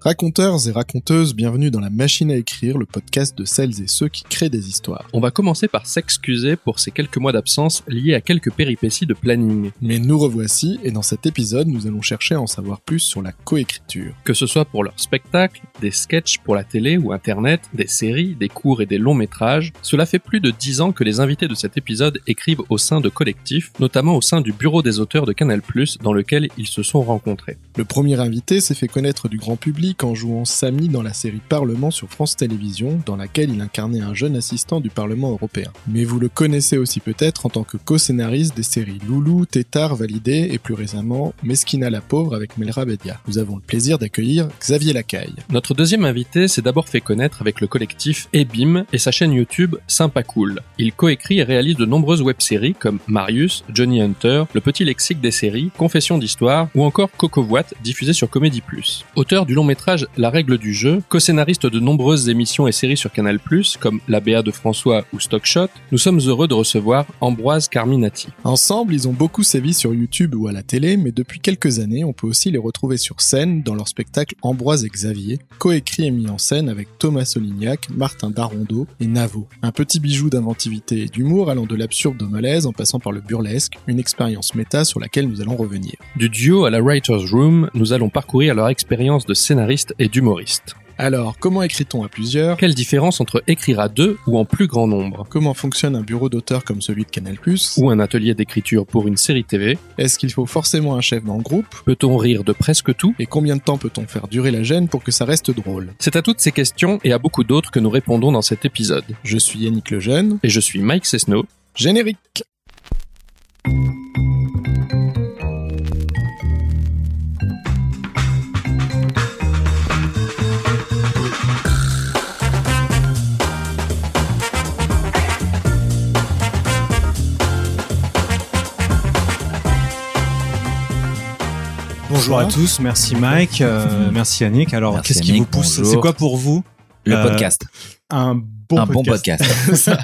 Raconteurs et raconteuses, bienvenue dans la machine à écrire, le podcast de celles et ceux qui créent des histoires. On va commencer par s'excuser pour ces quelques mois d'absence liés à quelques péripéties de planning. Mais nous revoici, et dans cet épisode, nous allons chercher à en savoir plus sur la coécriture. Que ce soit pour leurs spectacles, des sketchs pour la télé ou internet, des séries, des courts et des longs métrages, cela fait plus de dix ans que les invités de cet épisode écrivent au sein de collectifs, notamment au sein du bureau des auteurs de Canal+, dans lequel ils se sont rencontrés. Le premier invité s'est fait connaître du grand public en jouant Samy dans la série Parlement sur France Télévisions, dans laquelle il incarnait un jeune assistant du Parlement européen. Mais vous le connaissez aussi peut-être en tant que co-scénariste des séries Loulou, Tétard, Validé et plus récemment Mesquina la pauvre avec Melra Bedia. Nous avons le plaisir d'accueillir Xavier Lacaille. Notre deuxième invité s'est d'abord fait connaître avec le collectif Ebim et sa chaîne YouTube Sympa Cool. Il coécrit et réalise de nombreuses web-séries comme Marius, Johnny Hunter, Le Petit Lexique des séries, Confession d'Histoire ou encore Coco Voite diffusé sur Comédie Plus. Auteur du long métrage La règle du jeu, co-scénariste de nombreuses émissions et séries sur Canal+, comme La BA de François ou Stockshot, nous sommes heureux de recevoir Ambroise Carminati. Ensemble, ils ont beaucoup sévi sur YouTube ou à la télé, mais depuis quelques années, on peut aussi les retrouver sur scène dans leur spectacle Ambroise et Xavier, coécrit et mis en scène avec Thomas Solignac, Martin Darondo et Navo. Un petit bijou d'inventivité et d'humour allant de l'absurde au malaise en passant par le burlesque, une expérience méta sur laquelle nous allons revenir. Du duo à la Writer's Room, nous allons parcourir leur expérience de scénariste et d'humoriste. Alors, comment écrit-on à plusieurs? Quelle différence entre écrire à deux ou en plus grand nombre? Comment fonctionne un bureau d'auteur comme celui de Canal+, Ou un atelier d'écriture pour une série TV Est-ce qu'il faut forcément un chef dans le groupe? Peut-on rire de presque tout? Et combien de temps peut-on faire durer la gêne pour que ça reste drôle? C'est à toutes ces questions et à beaucoup d'autres que nous répondons dans cet épisode. Je suis Yannick Lejeune. Et je suis Mike Cesno. Générique Bonjour à tous, merci Mike, euh, merci Yannick. Alors, qu'est-ce qui vous pousse. C'est quoi pour vous? Le Euh, podcast. un bon un podcast bon podcast.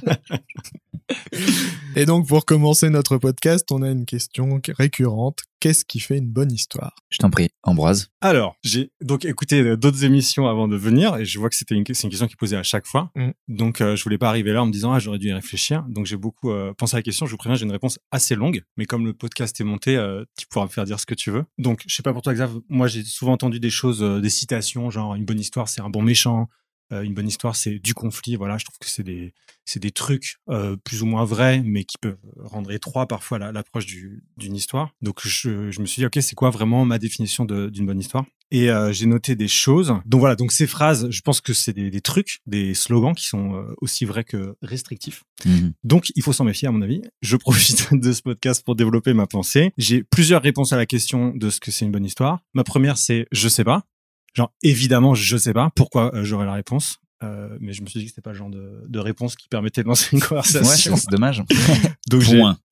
Et donc, pour commencer notre podcast, on a une question récurrente. Qu'est-ce qui fait une bonne histoire? Je t'en prie, Ambroise. Alors, j'ai donc écouté euh, d'autres émissions avant de venir et je vois que c'était une, c'est une question qui est posée à chaque fois. Mm. Donc, euh, je voulais pas arriver là en me disant ah j'aurais dû y réfléchir. Donc, j'ai beaucoup euh, pensé à la question. Je vous préviens, j'ai une réponse assez longue, mais comme le podcast est monté, euh, tu pourras me faire dire ce que tu veux. Donc, je sais pas pour toi, Xav. Moi, j'ai souvent entendu des choses, euh, des citations, genre une bonne histoire, c'est un bon méchant. Euh, une bonne histoire, c'est du conflit. Voilà, je trouve que c'est des, c'est des trucs euh, plus ou moins vrais, mais qui peuvent rendre étroit parfois la- l'approche du- d'une histoire. Donc je, je me suis dit, ok, c'est quoi vraiment ma définition d'une bonne histoire? Et euh, j'ai noté des choses. Donc voilà, donc ces phrases, je pense que c'est des, des trucs, des slogans qui sont euh, aussi vrais que restrictifs. Mhm. Donc, il faut s'en méfier, à mon avis. Je profite de ce podcast pour développer ma pensée. J'ai plusieurs réponses à la question de ce que c'est une bonne histoire. Ma première, c'est je sais pas. Genre, évidemment, je sais pas pourquoi euh, j'aurais la réponse. Euh, mais je me suis dit que c'était pas le genre de, de réponse qui permettait de lancer une Ouais, conversation. c'est dommage. Donc,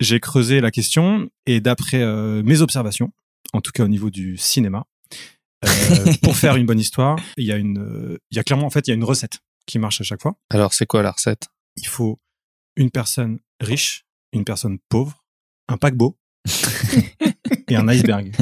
j'ai, creusé la question et d'après euh, mes observations, en tout cas au niveau du cinéma, euh, pour faire une bonne histoire, il y a une, il y a clairement, en fait, il y a une recette qui marche à chaque fois Alors, c'est quoi la recette? Il faut une personne riche, une personne pauvre, un paquebot et un iceberg.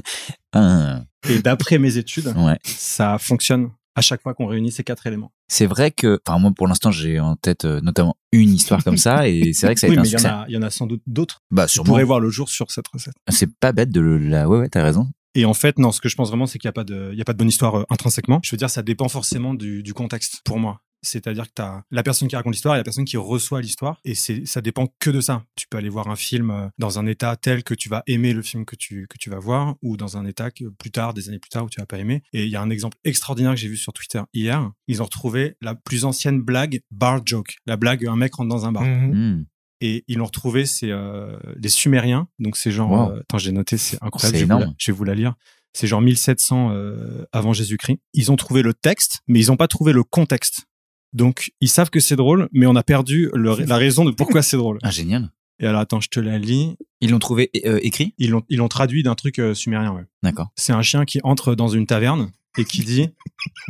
Ah, Et d'après mes études, ouais. ça fonctionne à chaque fois qu'on réunit ces quatre éléments. C'est vrai que, enfin moi pour l'instant j'ai en tête euh, notamment une histoire comme ça et c'est vrai que ça a oui, été un mais il y, succès. il y en a sans doute d'autres. Bah Vous sûrement. pourrez voir le jour sur cette recette. C'est pas bête de le- la. Ouais ouais t'as raison. Et en fait, non, ce que je pense vraiment, c'est qu'il n'y a pas de, il y a pas de bonne histoire euh, intrinsèquement. Je veux dire, ça dépend forcément du, du contexte pour moi. C'est-à-dire que tu as la personne qui raconte l'histoire et la personne qui reçoit l'histoire. Et c'est, ça dépend que de ça. Tu peux aller voir un film euh, dans un état tel que tu vas aimer le film que tu, que tu vas voir ou dans un état que plus tard, des années plus tard, où tu vas pas aimer. Et il y a un exemple extraordinaire que j'ai vu sur Twitter hier. Ils ont retrouvé la plus ancienne blague bar joke. La blague, un mec rentre dans un bar. Mhm. Hmm. Et ils l'ont retrouvé, c'est euh, les Sumériens. Donc c'est genre, Wow. euh, attends, j'ai noté, c'est incroyable. C'est je, vais vous la, énorme. je vais vous la lire. C'est genre 1700 euh, avant Jésus-Christ. Ils ont trouvé le texte, mais ils n'ont pas trouvé le contexte. Donc ils savent que c'est drôle, mais on a perdu le- la raison de pourquoi c'est drôle. Ah génial. Et alors attends, je te la lis. Ils l'ont trouvé euh, écrit? Ils l'ont ils l'ont traduit d'un truc euh, sumérien. Ouais. D'accord. C'est un chien qui entre dans une taverne et qui dit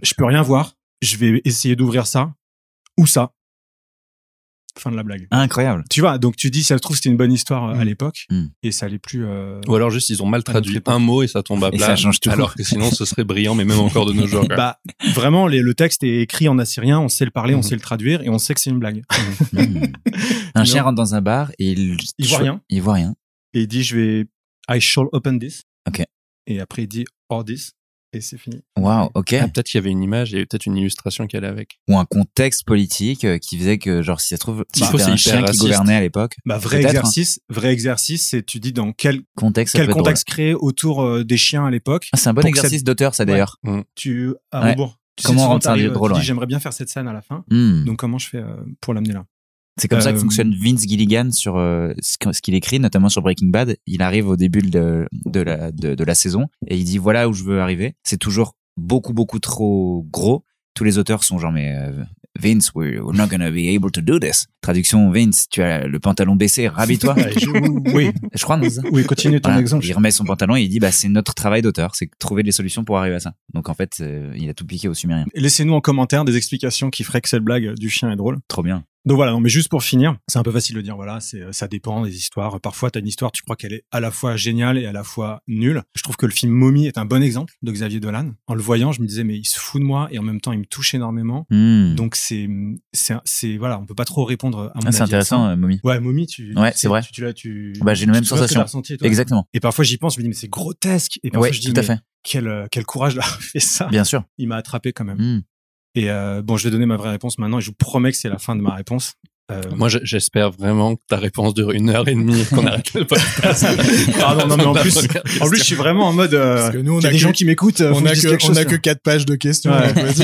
je peux rien voir, je vais essayer d'ouvrir ça ou ça? Fin de la blague. Incroyable. Tu vois, donc tu dis, ça se trouve, c'était une bonne histoire euh, à Mm. l'époque, Mm. et ça allait plus. euh, Ou alors juste ils ont mal traduit un mot et ça tombe à Et plat. ça change tout. Alors que sinon ce serait brillant, mais même encore de nos jours. Bah, vraiment, les- le texte est écrit en assyrien, on sait le parler, on Mhm. sait le traduire, et on sait que c'est une blague. Hmm. Un chien rentre dans un bar et il, Il voit rien. Il voit rien. Et il dit, je vais, I shall open this. Ok. Et après, il dit, or this. Et c'est fini. Waouh, ok. Ah, peut-être qu'il y avait une image et peut-être une illustration qui allait avec. Ou un contexte politique euh, qui faisait que, genre, si ça se trouve, S'il c'était un chien qui gouvernait à l'époque. Bah, vrai Peut-être, exercice, vrai exercice, c'est tu dis dans quel, Contexte, quel contexte créer autour euh, des chiens à l'époque. Ah, c'est un bon exercice d'auteur, ça, d'ailleurs. Tu, à Ouais. rebours. Tu Comment rendre ça drôle, Tu dis, ouais. j'aimerais bien faire cette scène à la fin. Hmm. Donc, comment je fais euh, pour l'amener là? C'est comme ça que Euh, fonctionne Vince Gilligan sur euh, ce qu'il écrit, notamment sur Breaking Bad. Il arrive au début de, de, la, de, de la saison et il dit voilà où je veux arriver. C'est toujours beaucoup, beaucoup trop gros. Tous les auteurs sont genre, mais euh, Vince, we're not gonna be able to do this. Traduction, Vince, tu as le pantalon baissé, je- oui, je crois, non, oui, continue ton Voilà. exemple. Il remet son pantalon et il dit bah c'est notre travail d'auteur, c'est trouver des solutions pour arriver à ça. Donc en fait, euh, il a tout piqué au Sumérien. Laissez-nous en commentaire des explications qui feraient que cette blague du chien est drôle. Trop bien. Donc voilà, non, mais juste pour finir, c'est un peu facile de dire, voilà, c'est, ça dépend des histoires. Parfois, t'as une histoire, tu crois qu'elle est à la fois géniale et à la fois nulle. Je trouve que le film Mommy est un bon exemple de Xavier Dolan. En le voyant, je me disais, mais il se fout de moi et en même temps, il me touche énormément. Hmm. Donc c'est, c'est, c'est, voilà, on peut pas trop répondre à mon Ah, c'est avis à intéressant, ça. euh, Mommy. Ouais, Mommy, tu, Ouais, c'est vrai. Tu, tu tu, Bah, j'ai la même sensation. t'as ressenti, toi. Exactement. Et parfois, j'y pense, je me dis, mais c'est grotesque. Et parfois, Ouais, je dis, tout à fait. quel, euh, quel courage d'avoir fait ça. Bien sûr. Il m'a attrapé quand même. Hmm. Et euh, bon, je vais donner ma vraie réponse maintenant et je vous promets que c'est la fin de ma réponse. Euh, Moi, je- j'espère vraiment que ta réponse dure une heure et demie et qu'on arrête le podcast. Pardon, non, mais en plus- En plus, je suis vraiment en mode. Euh, Parce que nous, on il y a a des que- gens qui m'écoutent. euh, On a que, on chose, a que quatre pages de questions. Ouais.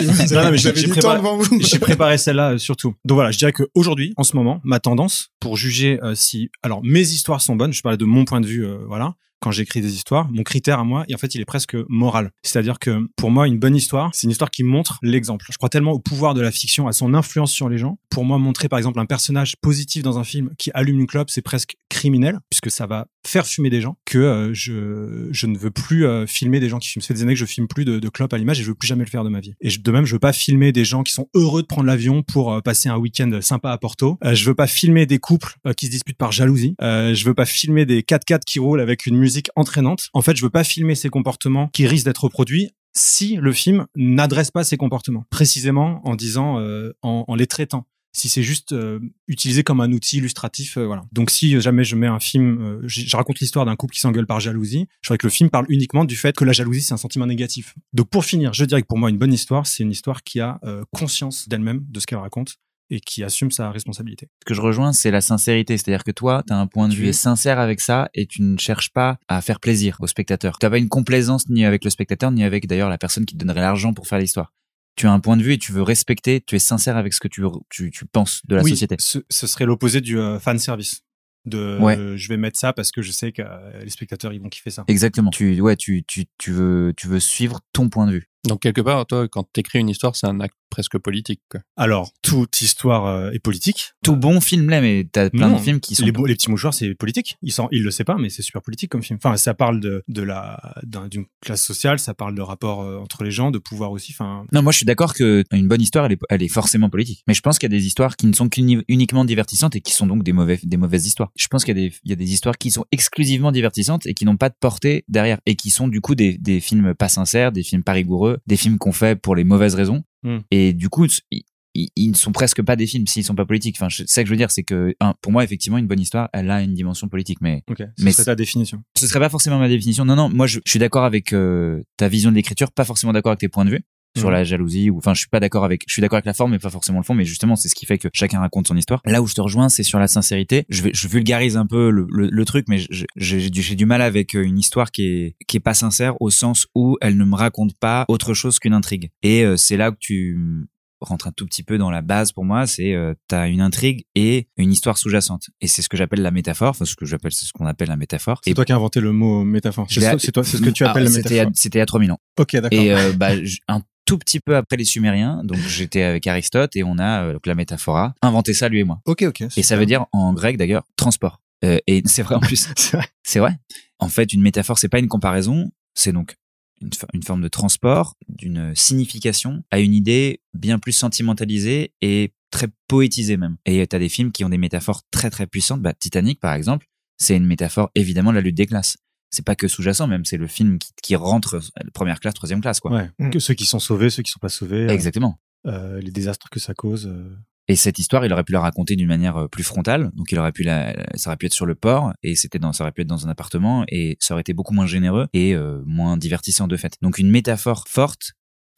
j'ai- préparé- temps devant vous. J'ai préparé celle-là euh, surtout. Donc voilà, je dirais que aujourd'hui, en ce moment, ma tendance pour juger euh, si, alors mes histoires sont bonnes. Je parlais de mon point de vue, euh, voilà. Quand j'écris des histoires, mon critère à moi, et en fait, il est presque moral. C'est-à-dire que pour moi, une bonne histoire, c'est une histoire qui montre l'exemple. Je crois tellement au pouvoir de la fiction, à son influence sur les gens. Pour moi, montrer par exemple un personnage positif dans un film qui allume une clope, c'est presque criminel, puisque ça va faire fumer des gens. Que euh, je je ne veux plus euh, filmer des gens qui fument. Ça fait des années que je filme plus de, de clopes à l'image et je veux plus jamais le faire de ma vie. Et je- de même, je veux pas filmer des gens qui sont heureux de prendre l'avion pour euh, passer un week-end sympa à Porto. Euh, je veux pas filmer des couples euh, qui se disputent par jalousie. Je veux pas filmer des 4x4 qui roulent avec une musique entraînante. En fait, je veux pas filmer ces comportements qui risquent d'être reproduits si le film n'adresse pas ces comportements. Précisément en disant, euh, en, en les traitant si c'est juste euh, utilisé comme un outil illustratif, euh, voilà. Donc si jamais je mets un film, euh, je, raconte l'histoire d'un couple qui s'engueule par jalousie, je voudrais que le film parle uniquement du fait que la jalousie c'est un sentiment négatif. Donc pour finir, je dirais que pour moi une bonne histoire, c'est une histoire qui a euh, conscience d'elle-même, de ce qu'elle raconte et qui assume sa responsabilité. Ce que je rejoins, c'est la sincérité. C'est-à-dire que toi, tu as un point de vue sincère avec ça et tu ne cherches pas à faire plaisir au spectateur. Tu pas une complaisance ni avec le spectateur, ni avec d'ailleurs la personne qui te donnerait l'argent pour faire l'histoire. Tu as un point de vue et tu veux respecter, tu es sincère avec ce que tu, tu, tu penses de la oui, société. Ce, ce serait l'opposé du euh, fan service. De Ouais. euh, je vais mettre ça parce que je sais que euh, les spectateurs ils vont kiffer ça. Exactement. Tu, ouais, tu, tu, tu veux, tu veux suivre ton point de vue. Donc quelque part, toi, quand t'écris une histoire, c'est un acte presque politique. Quoi. Alors toute histoire euh, est politique. Tout bon film l'est, mais t'as plein Non, de films qui sont les, beaux- les petits mouchoirs, c'est politique. Ils le savent pas, mais c'est super politique comme film. Enfin, ça parle de, de la, d'un- d'une classe sociale, ça parle de rapport euh, entre les gens, de pouvoir aussi. Enfin, Non, moi je suis d'accord que une bonne histoire, elle est, elle est forcément politique. Mais je pense qu'il y a des histoires qui ne sont qu'uni- uniquement divertissantes et qui sont donc des mauvais, des mauvaises histoires. Je pense qu'il y a des, il y a des histoires qui sont exclusivement divertissantes et qui n'ont pas de portée derrière et qui sont du coup des, des films pas sincères, des films pas rigoureux, des films qu'on fait pour les mauvaises raisons. Hmm. Et du coup, ils, ne sont presque pas des films s'ils sont pas politiques. Enfin, c'est ça que je veux dire, c'est que un, pour moi, effectivement, une bonne histoire, elle a une dimension politique, mais ok. Ce Mais serait ta définition. ce serait pas forcément ma définition. Non, non, moi je, je suis d'accord avec euh, ta vision de l'écriture, pas forcément d'accord avec tes points de vue sur Mhm. la jalousie ou enfin je suis pas d'accord avec je suis d'accord avec la forme mais pas forcément le fond mais justement c'est ce qui fait que chacun raconte son histoire là où je te rejoins c'est sur la sincérité je vais je vulgarise un peu le, le, le truc mais j'ai du, du mal avec euh, une histoire qui est qui est pas sincère au sens où elle ne me raconte pas autre chose qu'une intrigue et euh, c'est là que tu rentres un tout petit peu dans la base pour moi c'est euh, t'as une intrigue et une histoire sous-jacente et c'est ce que j'appelle la métaphore enfin ce que j'appelle c'est ce qu'on appelle la métaphore C'est toi qui as inventé le mot métaphore. C'est, toi, c'est ce que tu Ah, appelles la c'était métaphore. C'était à 3000 ans. Ok, d'accord. Et euh, bah, un tout petit peu après les Sumériens, donc j'étais avec Aristote et on a euh, donc la métaphora inventé ça lui et moi. ok, ok. Et ça veut dire en grec d'ailleurs transport. Euh, et c'est vrai en plus. C'est vrai. C'est vrai. En fait, une métaphore, c'est pas une comparaison, c'est donc une, fo- une forme de transport d'une signification à une idée bien plus sentimentalisée et très poétisé même. Et t'as des films qui ont des métaphores très très puissantes. Bah, Titanic, par exemple, c'est une métaphore évidemment de la lutte des classes. C'est pas que sous-jacent, même c'est le film qui, qui rentre première classe, troisième classe, quoi. Ouais. Mm. Que ceux qui sont sauvés, ceux qui sont pas sauvés, euh, Exactement. euh, les désastres que ça cause. euh. Et cette histoire, il aurait pu la raconter d'une manière euh, plus frontale. Donc, il aurait pu la, ça aurait pu être sur le port et c'était dans, ça aurait pu être dans un appartement et ça aurait été beaucoup moins généreux et euh, moins divertissant de fait. Donc, une métaphore forte,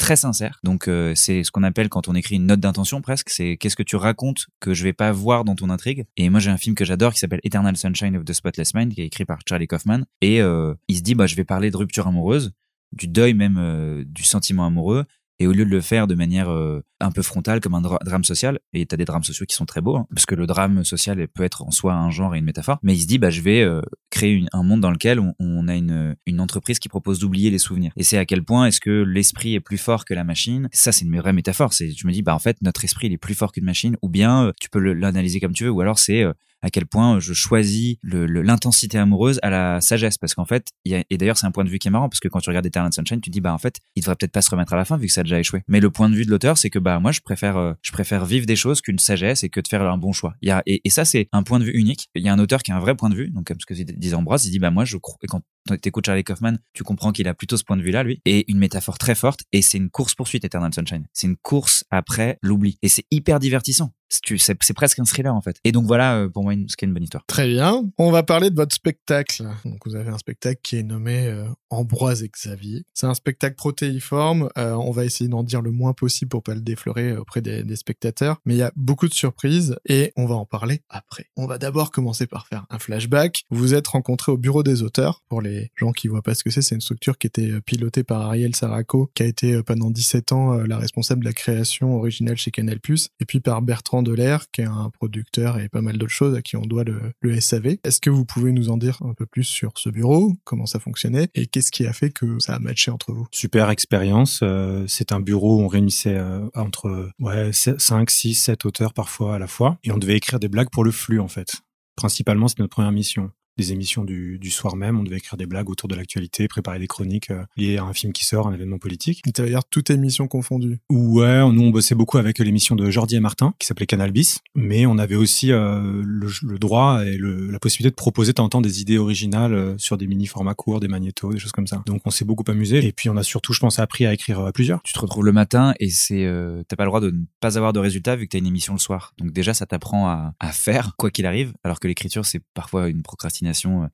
très sincère. Donc, euh, c'est ce qu'on appelle quand on écrit une note d'intention presque. C'est qu'est-ce que tu racontes que je vais pas voir dans ton intrigue. Et moi, j'ai un film que j'adore qui s'appelle Eternal Sunshine of the Spotless Mind, qui est écrit par Charlie Kaufman. Et euh, il se dit, bah, je vais parler de rupture amoureuse, du deuil même euh, du sentiment amoureux. Et au lieu de le faire de manière euh, un peu frontale comme un dra- drame social, et t'as des drames sociaux qui sont très beaux, hein, parce que le drame social peut être en soi un genre et une métaphore, mais il se dit bah je vais euh, créer un monde dans lequel on, a une, entreprise qui propose d'oublier les souvenirs. Et c'est à quel point est-ce que l'esprit est plus fort que la machine? Ça c'est une vraie métaphore. C'est je me dis bah en fait notre esprit il est plus fort qu'une machine, ou bien euh, tu peux l'analyser comme tu veux, ou alors c'est à quel point je choisis l'intensité amoureuse à la sagesse. Parce qu'en fait y a, et d'ailleurs c'est un point de vue qui est marrant parce que quand tu regardes Eternal Sunshine tu dis bah en fait il devrait peut-être pas se remettre à la fin vu que ça a déjà échoué. Mais le point de vue de l'auteur c'est que bah moi je préfère euh, je préfère vivre des choses qu'une sagesse et que de faire un bon choix. Y a et, et ça c'est un point de vue unique. Il y a un auteur qui a un vrai point de vue donc comme ce que disait Ambroise il dit bah moi je crois et quand t'écoutes Charlie Kaufman tu comprends qu'il a plutôt ce point de vue là lui et une métaphore très forte et c'est une course poursuite Eternal Sunshine c'est une course après l'oubli et c'est hyper divertissant C'est- presque un thriller en fait et donc voilà euh, pour moi ce qui est une bonne histoire Très bien. On va parler de votre spectacle. Donc, vous avez un spectacle qui est nommé euh, Ambroise et Xavier. C'est un spectacle protéiforme. Euh, on va essayer d'en dire le moins possible pour pas le déflorer auprès des, des spectateurs. Mais il y a beaucoup de surprises et on va en parler après. On va d'abord commencer par faire un flashback. Vous vous êtes rencontrés au bureau des auteurs. Pour les gens qui voient pas ce que c'est, c'est une structure qui était euh, pilotée par Ariel Saraco, qui a été euh, pendant 17 ans euh, la responsable de la création originale chez Canal+, et puis par Bertrand Delair, qui est un producteur et pas mal d'autres choses à qui on doit le, SAV. Est-ce que vous pouvez nous en dire un peu plus sur ce bureau, comment ça fonctionnait, et qu'est-ce qui a fait que ça a matché entre vous? Super expérience. c'est un bureau où on réunissait entre ouais, 5, 6, 7 auteurs parfois à la fois. Et on devait écrire des blagues pour le flux, en fait. Principalement, c'était notre première mission. Des émissions du, du soir même, on devait écrire des blagues autour de l'actualité, préparer des chroniques euh, liées à un film qui sort, un événement politique. Ça veut dire toutes émissions confondues. Ouais, nous on bossait beaucoup avec l'émission de Jordi et Martin qui s'appelait Canal Bis, mais on avait aussi euh, le, le droit et le, la possibilité de proposer de temps en temps des idées originales euh, sur des mini formats courts, des magnétos, des choses comme ça. Donc on s'est beaucoup amusé et puis on a surtout, je pense, appris à écrire à plusieurs. tu te retrouves le matin et c'est euh, t'as pas le droit de ne pas avoir de résultats vu que t'as une émission le soir. Donc déjà ça t'apprend à, à faire quoi qu'il arrive, alors que l'écriture c'est parfois une procrastination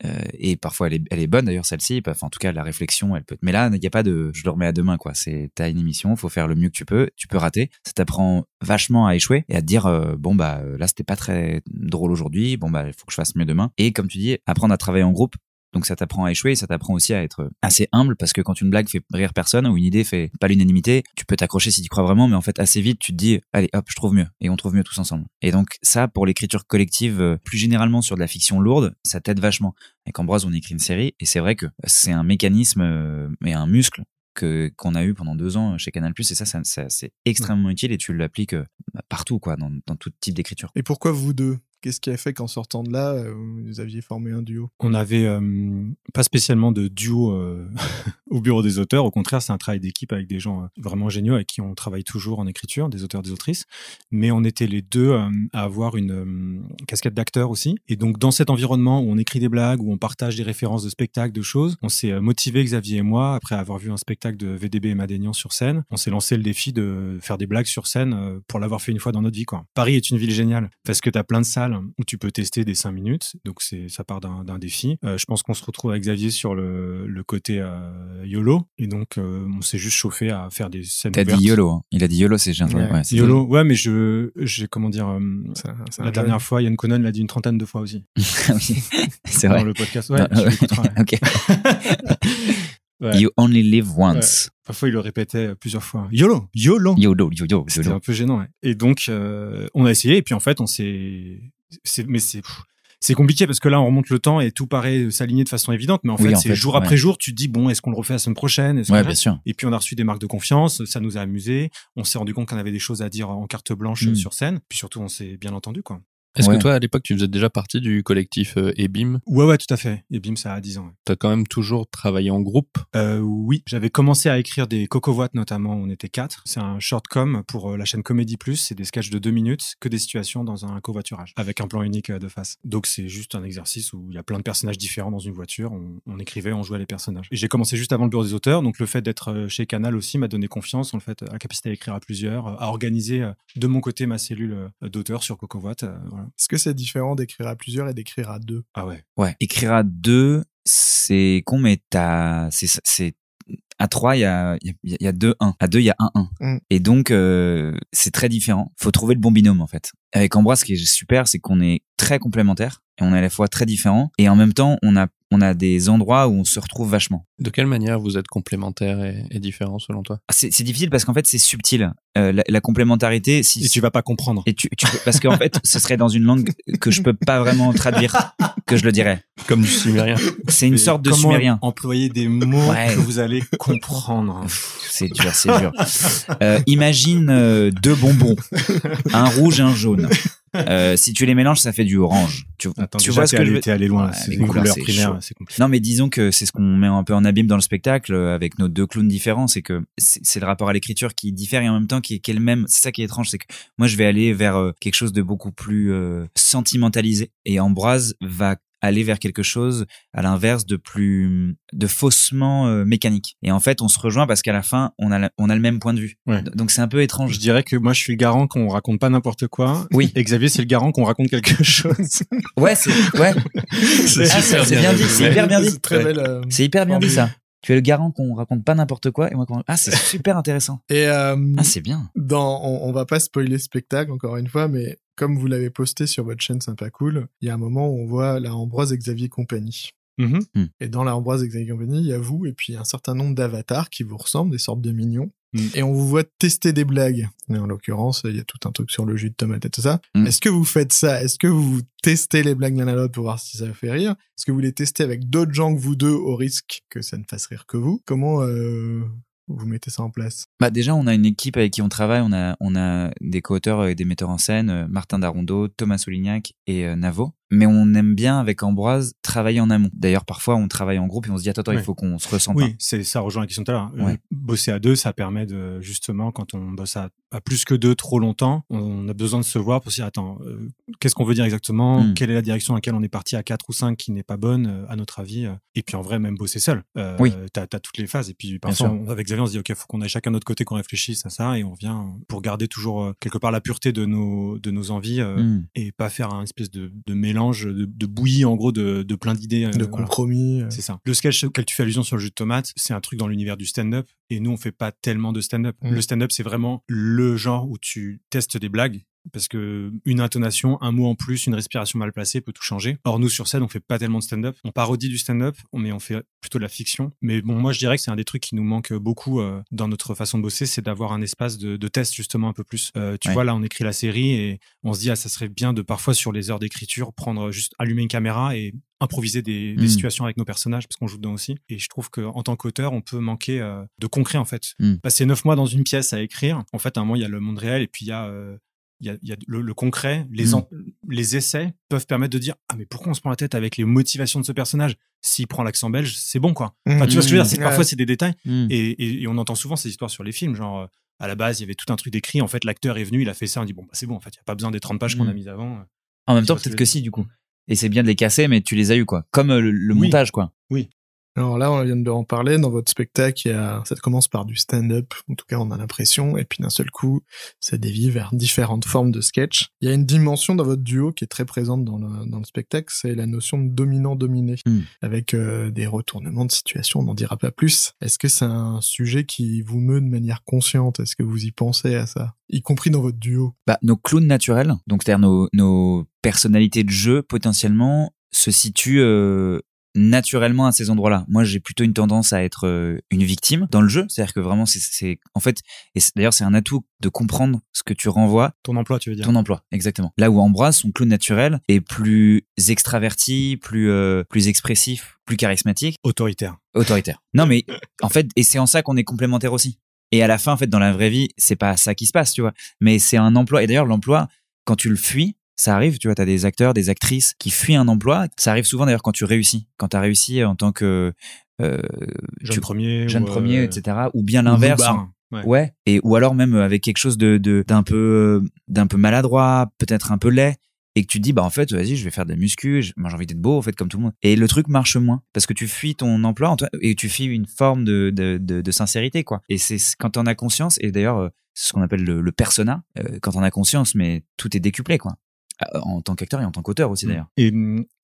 euh, et parfois elle est, elle est bonne d'ailleurs celle-ci. Enfin en tout cas la réflexion elle peut. Mais là il y a pas de je le remets à demain quoi. C'est t'as une émission, faut faire le mieux que tu peux. Tu peux rater. Ça t'apprend vachement à échouer et à te dire euh, bon bah euh, là c'était pas très drôle aujourd'hui. Bon bah il faut que je fasse mieux demain. Et comme tu dis apprendre à travailler en groupe donc ça t'apprend à échouer et ça t'apprend aussi à être assez humble parce que quand une blague fait rire personne ou une idée fait pas l'unanimité, tu peux t'accrocher si tu crois vraiment, mais en fait assez vite tu te dis allez hop je trouve mieux et on trouve mieux tous ensemble. Et donc ça pour l'écriture collective, euh, plus généralement sur de la fiction lourde, ça t'aide vachement. Avec Ambroise on écrit une série et c'est vrai que c'est un mécanisme euh, et un muscle qu'on a eu pendant deux ans chez Canal+, et ça, c'est extrêmement utile et tu l'appliques euh, partout quoi, dans tout type d'écriture. Et pourquoi vous deux? Qu'est-ce qui a fait qu'en sortant de là, euh, vous aviez formé un duo? On avait euh, pas spécialement de duo euh, au bureau des auteurs. Au contraire, c'est un travail d'équipe avec des gens euh, vraiment géniaux avec qui on travaille toujours en écriture, des auteurs, des autrices. Mais on était les deux à avoir une casquette d'acteur aussi. Et donc, dans cet environnement où on écrit des blagues, où on partage des références de spectacles, de choses, on s'est motivé, Xavier et moi, après avoir vu un spectacle de VDB et Madénian sur scène, on s'est lancé le défi de faire des blagues sur scène pour l'avoir fait une fois dans notre vie. Paris est une ville géniale parce que tu as plein de salles où tu peux tester des 5 minutes. Donc, c'est ça part d'un défi. Euh, je pense qu'on se retrouve avec Xavier sur le, le côté euh, YOLO. Et donc, euh, on s'est juste chauffé à faire des scènes T'as dit YOLO, hein. il a dit YOLO, c'est entendu, Ouais. YOLO, ouais, mais je, j'ai, comment dire, euh, la dernière fois, Yann Conan l'a dit une trentaine de fois aussi. C'est Dans vrai. le podcast, ouais. Non, ok. You only live once. Parfois, il le répétait plusieurs fois. YOLO, YOLO. YOLO, YOLO, C'était un peu gênant. ouais. Et donc, euh, on a essayé. Et puis, en fait, on s'est, mais c'est, compliqué parce que là, on remonte le temps et tout paraît s'aligner de façon évidente. Mais en Oui, fait, c'est jour ouais. après jour, tu te dis, bon, est-ce qu'on le refait la semaine prochaine? Ouais, bien sûr. Et puis on a reçu des marques de confiance, ça nous a amusé. On s'est rendu compte qu'on avait des choses à dire en carte blanche Mm. sur scène. Puis surtout, on s'est bien entendu, quoi. Est-ce Ouais. que toi, à l'époque, tu faisais déjà partie du collectif euh, EBIM Ouais, ouais, tout à fait. Et bim, ça a 10 ans. ouais. T'as quand même toujours travaillé en groupe? Euh, oui, j'avais commencé à écrire des cocovoites notamment, on était quatre. C'est un short com pour euh, la chaîne Comédie Plus, c'est des sketchs de deux minutes, que des situations dans un covoiturage, avec un plan unique euh, de face. Donc c'est juste un exercice où il y a plein de personnages différents dans une voiture, on, on écrivait, on jouait les personnages. Et j'ai commencé juste avant le bureau des auteurs, donc le fait d'être chez Canal aussi m'a donné confiance en le fait, la capacité à écrire à plusieurs, à organiser de mon côté ma cellule d'auteur sur cocovoite. voilà. Est-ce que c'est différent d'écrire à plusieurs et d'écrire à deux? Ah ouais. Ouais. Écrire à deux, c'est con, mais t'as, c'est, c'est, à trois, il y a, il y a- il y a deux un. À deux, il y a un un. Mm. Et donc, euh, c'est très différent. Faut trouver le bon binôme, en fait. Avec Ambroise, ce qui est super, c'est qu'on est très complémentaires et on est à la fois très différents. Et en même temps, on a, on a des endroits où on se retrouve vachement. De quelle manière vous êtes complémentaires et, et différents selon toi? Ah, C'est, difficile parce qu'en fait, c'est subtil. Euh, la, la complémentarité, si, Et tu vas pas comprendre. et tu, tu peux- parce qu'en fait, ce serait dans une langue que je peux pas vraiment traduire, que je le dirais. Comme du sumérien. C'est une Mais sorte de comment sumérien. employer des mots Ouais. que vous allez comprendre? C'est dur, c'est dur. Euh, imagine euh, deux bonbons, un rouge et un jaune. Euh, si tu les mélanges, ça fait du orange. Tu, Attends, tu vois ce que je allé, veux t'es allé loin. Ouais, c'est une couleur c'est primaire, c'est compliqué. Non, mais disons que c'est ce qu'on met un peu en abîme dans le spectacle euh, avec nos deux clowns différents, c'est que c'est le rapport à l'écriture qui diffère et en même temps qui est, qui est le même. C'est ça qui est étrange, c'est que moi je vais aller vers euh, quelque chose de beaucoup plus euh, sentimentalisé et Ambroise va aller vers quelque chose à l'inverse de plus de faussement euh, mécanique. Et en fait, on se rejoint parce qu'à la fin, on a la- on a le même point de vue. Ouais. Donc c'est un peu étrange. Je dirais que moi, je suis le garant qu'on raconte pas n'importe quoi. Oui. Et Xavier, c'est le garant qu'on raconte quelque chose. Ouais, c'est ouais. C'est Ah, bien dit, c'est hyper bien dit. C'est euh, C'est hyper bien dit ça. Tu es le garant qu'on raconte pas n'importe quoi et moi qu'on ah c'est super intéressant. Et euh, Ah c'est bien. dans, on, on va pas spoiler le spectacle encore une fois, mais comme vous l'avez posté sur votre chaîne Sympa Cool, il y a un moment où on voit la Ambroise et Xavier Compagnie. Mhm. Et dans la Ambroise et Xavier Compagnie, il y a vous et puis un certain nombre d'avatars qui vous ressemblent, des sortes de mignons. Mm. Et on vous voit tester des blagues. Et en l'occurrence, il y a tout un truc sur le jus de tomate et tout ça. Mm. Est-ce que vous faites ça? Est-ce que vous testez les blagues l'un à l'autre pour voir si ça fait rire? Est-ce que vous les testez avec d'autres gens que vous deux au risque que ça ne fasse rire que vous? Comment euh, vous mettez ça en place? Bah déjà on a une équipe avec qui on travaille, on a on a des co-auteurs et des metteurs en scène, euh, Martin Darondo, Thomas Soulignac et euh, Navo. Mais on aime bien avec Ambroise travailler en amont. D'ailleurs parfois on travaille en groupe et on se dit attends, attends il faut qu'on se ressente. Oui, c'est ça rejoint la question tout à l'heure. Euh, Ouais. bosser à deux, ça permet de justement quand on bosse à, à plus que deux trop longtemps, on a besoin de se voir pour se dire attends, euh, qu'est-ce qu'on veut dire exactement? Mm. Quelle est la direction à laquelle on est parti à quatre ou cinq qui n'est pas bonne euh, à notre avis euh, Et puis en vrai même bosser seul. Euh, Oui. T'as as toutes les phases et puis parfois on- avec Xavier on se dit ok faut qu'on aille chacun de notre côté qu'on réfléchisse à ça et on vient pour garder toujours euh, quelque part la pureté de nos de nos envies euh, Hmm. et pas faire un espèce de, de mélange de, de bouillie en gros de, de plein d'idées. euh, De voilà. compromis euh. C'est ça. Le sketch auquel tu fais allusion sur le jus de tomate, c'est un truc dans l'univers du stand-up. Et nous, on fait pas tellement de stand-up. Mm. Le stand-up, c'est vraiment le genre où tu testes des blagues. Parce que une intonation, un mot en plus, une respiration mal placée peut tout changer. Or, nous, sur scène, on fait pas tellement de stand-up. On parodie du stand-up, mais on fait plutôt de la fiction. Mais bon, moi, je dirais que c'est un des trucs qui nous manque beaucoup euh, dans notre façon de bosser, c'est d'avoir un espace de, de test, justement, un peu plus. Euh, tu Ouais. vois, là, on écrit la série et on se dit, ah, ça serait bien de parfois, sur les heures d'écriture, prendre juste, allumer une caméra et improviser des, des Mm. situations avec nos personnages parce qu'on joue dedans aussi. Et je trouve qu'en tant qu'auteur, on peut manquer euh, de concret en fait. Mm. Passer neuf mois dans une pièce à écrire, en fait, à un moment, il y a le monde réel et puis il y a, euh, il y a, il y a le, le concret. Les, Mm. en- les essais peuvent permettre de dire Ah, mais pourquoi on se prend la tête avec les motivations de ce personnage? S'il prend l'accent belge, c'est bon quoi. Enfin, tu vois ce que je veux dire? C'est que Ouais. parfois, c'est des détails. Et, et- et on entend souvent ces histoires sur les films, genre. euh, à la base, il y avait tout un truc d'écrit. En fait, l'acteur est venu, il a fait ça. On dit bon, bah, c'est bon. En fait, il n'y a pas besoin des 30 pages qu'on Mm. a mises avant. En même temps peut-être que si du coup. Et c'est bien de les casser mais tu les as eu quoi. Comme euh, le, le Oui. montage quoi. Alors là, on vient de en parler. Dans votre spectacle, il y a, ça commence par du stand-up. En tout cas, on a l'impression. Et puis d'un seul coup, ça dévie vers différentes formes de sketch. Il y a une dimension dans votre duo qui est très présente dans le, dans le spectacle. C'est la notion de dominant-dominé. Hmm. Avec euh, des retournements de situation. On n'en dira pas plus. Est-ce que c'est un sujet qui vous meut de manière consciente? Est-ce que vous y pensez à ça? Y compris dans votre duo? Bah, nos clowns naturels, donc c'est-à-dire nos, nos personnalités de jeu potentiellement, se situent euh, naturellement à ces endroits-là. Moi, j'ai plutôt une tendance à être euh, une victime dans le jeu, c'est-à-dire que vraiment, c'est- en fait, et d'ailleurs, c'est un atout de comprendre ce que tu renvoies, Ton emploi, tu veux dire ton emploi, exactement. Là où Ambroise, son clown naturel, est plus extraverti, plus euh, plus expressif, plus charismatique, Autoritaire. autoritaire. Non, mais en fait, et c'est en ça qu'on est complémentaires aussi. Et à la fin, en fait, dans la vraie vie, c'est pas ça qui se passe, tu vois. Mais c'est un emploi. Et d'ailleurs, l'emploi, quand tu le fuis, ça arrive, tu vois, t'as des acteurs, des actrices qui fuient un emploi. Ça arrive souvent d'ailleurs quand tu réussis, quand t'as réussi en tant que euh, Jeune tu- premier. jeune ou, premier, euh, etc. Ou bien l'inverse. loupard. Ouais. Ouais. Et ou alors même avec quelque chose de de- d'un peu d'un peu maladroit, peut-être un peu laid, et que tu te dis bah en fait vas-y je vais faire des muscu, moi j'ai envie d'être beau en fait comme tout le monde. Et le truc marche moins parce que tu fuis ton emploi et tu fuis une forme de de, de, de sincérité quoi. Et c'est quand t'en as conscience et d'ailleurs euh, c'est ce qu'on appelle le, le persona euh, quand on a conscience mais tout est décuplé quoi. Euh, En tant qu'acteur et en tant qu'auteur aussi d'ailleurs. Et,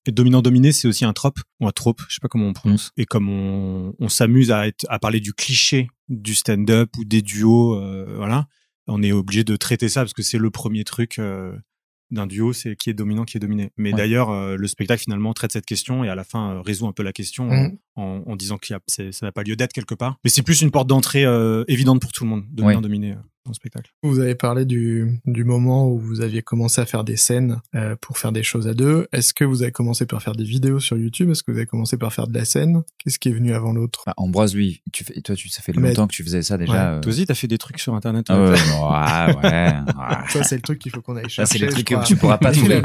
et dominant-dominé, c'est aussi un trope, ou un trope, je sais pas comment on prononce. Et comme on, on s'amuse à, être, à parler du cliché du stand-up ou des duos, euh, voilà, on est obligé de traiter ça parce que c'est le premier truc euh, d'un duo, c'est qui est dominant, qui est dominé. Mais Ouais. d'ailleurs, euh, le spectacle finalement traite cette question et à la fin euh, résout un peu la question. En, en disant que ça n'a pas lieu d'être quelque part. Mais c'est plus une porte d'entrée euh, évidente pour tout le monde, dominant-dominé euh, dans le spectacle. Vous avez parlé du, du moment où vous aviez commencé à faire des scènes euh, pour faire des choses à deux. Est-ce que vous avez commencé par faire des vidéos sur YouTube? Est-ce que vous avez commencé par faire de la scène? Qu'est-ce qui est venu avant l'autre? Bah, Ambroise lui, tu fais toi tu ça fait Mais- longtemps que tu faisais ça déjà. euh, Toi aussi, t'as fait des trucs sur Internet. ah ouais, ouais, ouais, ouais. Ça, c'est le truc qu'il faut qu'on aille Ça, chercher. c'est les trucs que tu pourras pas trouver.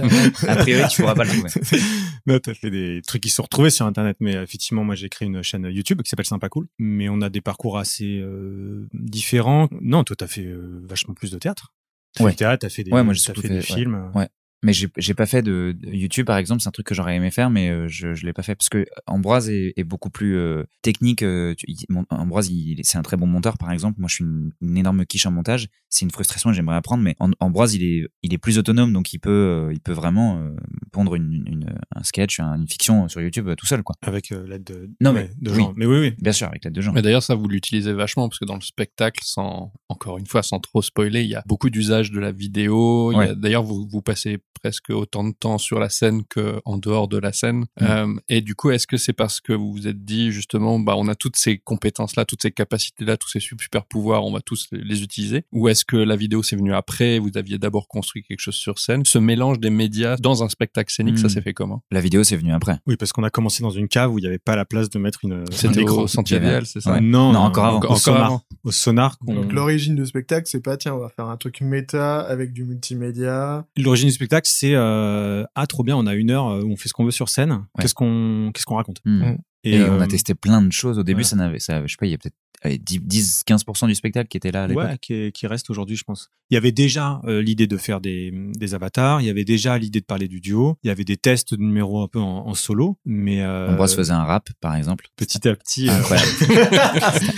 A priori, tu pourras pas le trouver. non, t'as fait des trucs qui se sont retrouvés sur Internet, mais effectivement, moi, j'ai créé une chaîne YouTube qui s'appelle Sympa Cool, mais on a des parcours assez euh, différents. Non, toi, t'as fait euh, vachement plus de théâtre. T'as Ouais. fait du théâtre, t'as fait des, Ouais, moi, j'ai fait des fait- films. Ouais. Mais j'ai j'ai pas fait de, de YouTube par exemple, c'est un truc que j'aurais aimé faire, mais euh, je je l'ai pas fait parce que Ambroise est, est beaucoup plus euh, technique. euh, tu- il- mon- Ambroise, il, c'est un très bon monteur par exemple. Moi, je suis une, une énorme quiche en montage. C'est une frustration que j'aimerais apprendre, mais Am- Ambroise, il est il est plus autonome, donc il peut euh, il peut vraiment euh, pondre une, une un sketch, un- une fiction sur YouTube euh, tout seul quoi. Avec euh, l'aide de, Non, mais de oui. gens. Mais oui, oui. Bien sûr, avec l'aide de gens. Mais d'ailleurs, ça, vous l'utilisez vachement, parce que dans le spectacle, sans, encore une fois, sans trop spoiler, il y a beaucoup d'usage de la vidéo. Ouais. D'ailleurs, vous, vous passez presque autant de temps sur la scène que en dehors de la scène. Mm. Euh, et du coup, est-ce que c'est parce que vous vous êtes dit, justement, bah, on a toutes ces compétences-là, toutes ces capacités-là, tous ces super pouvoirs, on va tous les- utiliser? Ou est-ce que la vidéo, c'est venu après, vous aviez d'abord construit quelque chose sur scène? Ce mélange des médias dans un spectacle scénique, ça Mm. s'est fait comment? La vidéo, c'est venu après. Oui, parce qu'on a commencé dans une cave où il n'y avait pas la place de mettre une, un C'était écran. au Sentier c'est ça? Ouais. Non, Non, encore avant. Au Encore sonar. avant. Au sonar. Donc l'origine du spectacle, c'est pas tiens, on va faire un truc méta avec du multimédia. L'origine du spectacle, c'est euh, ah trop bien, on a une heure euh, où on fait ce qu'on veut sur scène. Ouais. Qu'est-ce qu'on qu'est-ce qu'on raconte Mm. Mm. Et, on euh, a testé plein de choses. Au début, voilà. ça n'avait, ça, je sais pas, il y a peut-être allez, 10, 10, 15% du spectacle qui était là à l'époque. ouais, qui, qui reste aujourd'hui, je pense. Il y avait déjà euh, l'idée de faire des, des avatars, il y avait déjà l'idée de parler du duo, il y avait des tests de numéros un peu en, en solo, mais euh, Ambroise faisait un rap, par exemple. petit à petit. euh, Incroyable.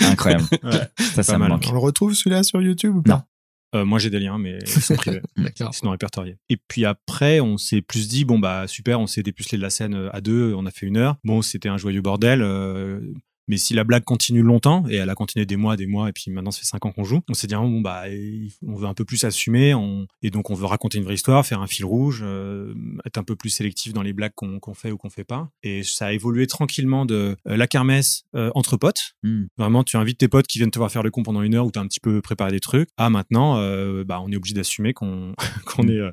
Incroyable. ouais. Ça, ça me manque. On le retrouve celui-là sur YouTube ou pas? Euh, moi j'ai des liens, mais ils sont privés, D'accord. sinon répertoriés. Et puis après, on s'est plus dit bon bah super, on s'est dépucelé de la scène euh, à deux, on a fait une heure. Bon, c'était un joyeux bordel. euh, mais si la blague continue longtemps, et elle a continué des mois, des mois, et puis maintenant ça fait cinq ans qu'on joue, on s'est dit ah, bon bah on veut un peu plus assumer, on, et donc on veut raconter une vraie histoire, faire un fil rouge, euh, être un peu plus sélectif dans les blagues qu'on qu'on fait ou qu'on fait pas. Et ça a évolué tranquillement de euh, la kermesse euh, entre potes, Hmm. Vraiment, tu invites tes potes qui viennent te voir faire le con pendant une heure où tu as un petit peu préparé des trucs. Ah, maintenant, euh, bah, on est obligé d'assumer qu'on qu'on est euh,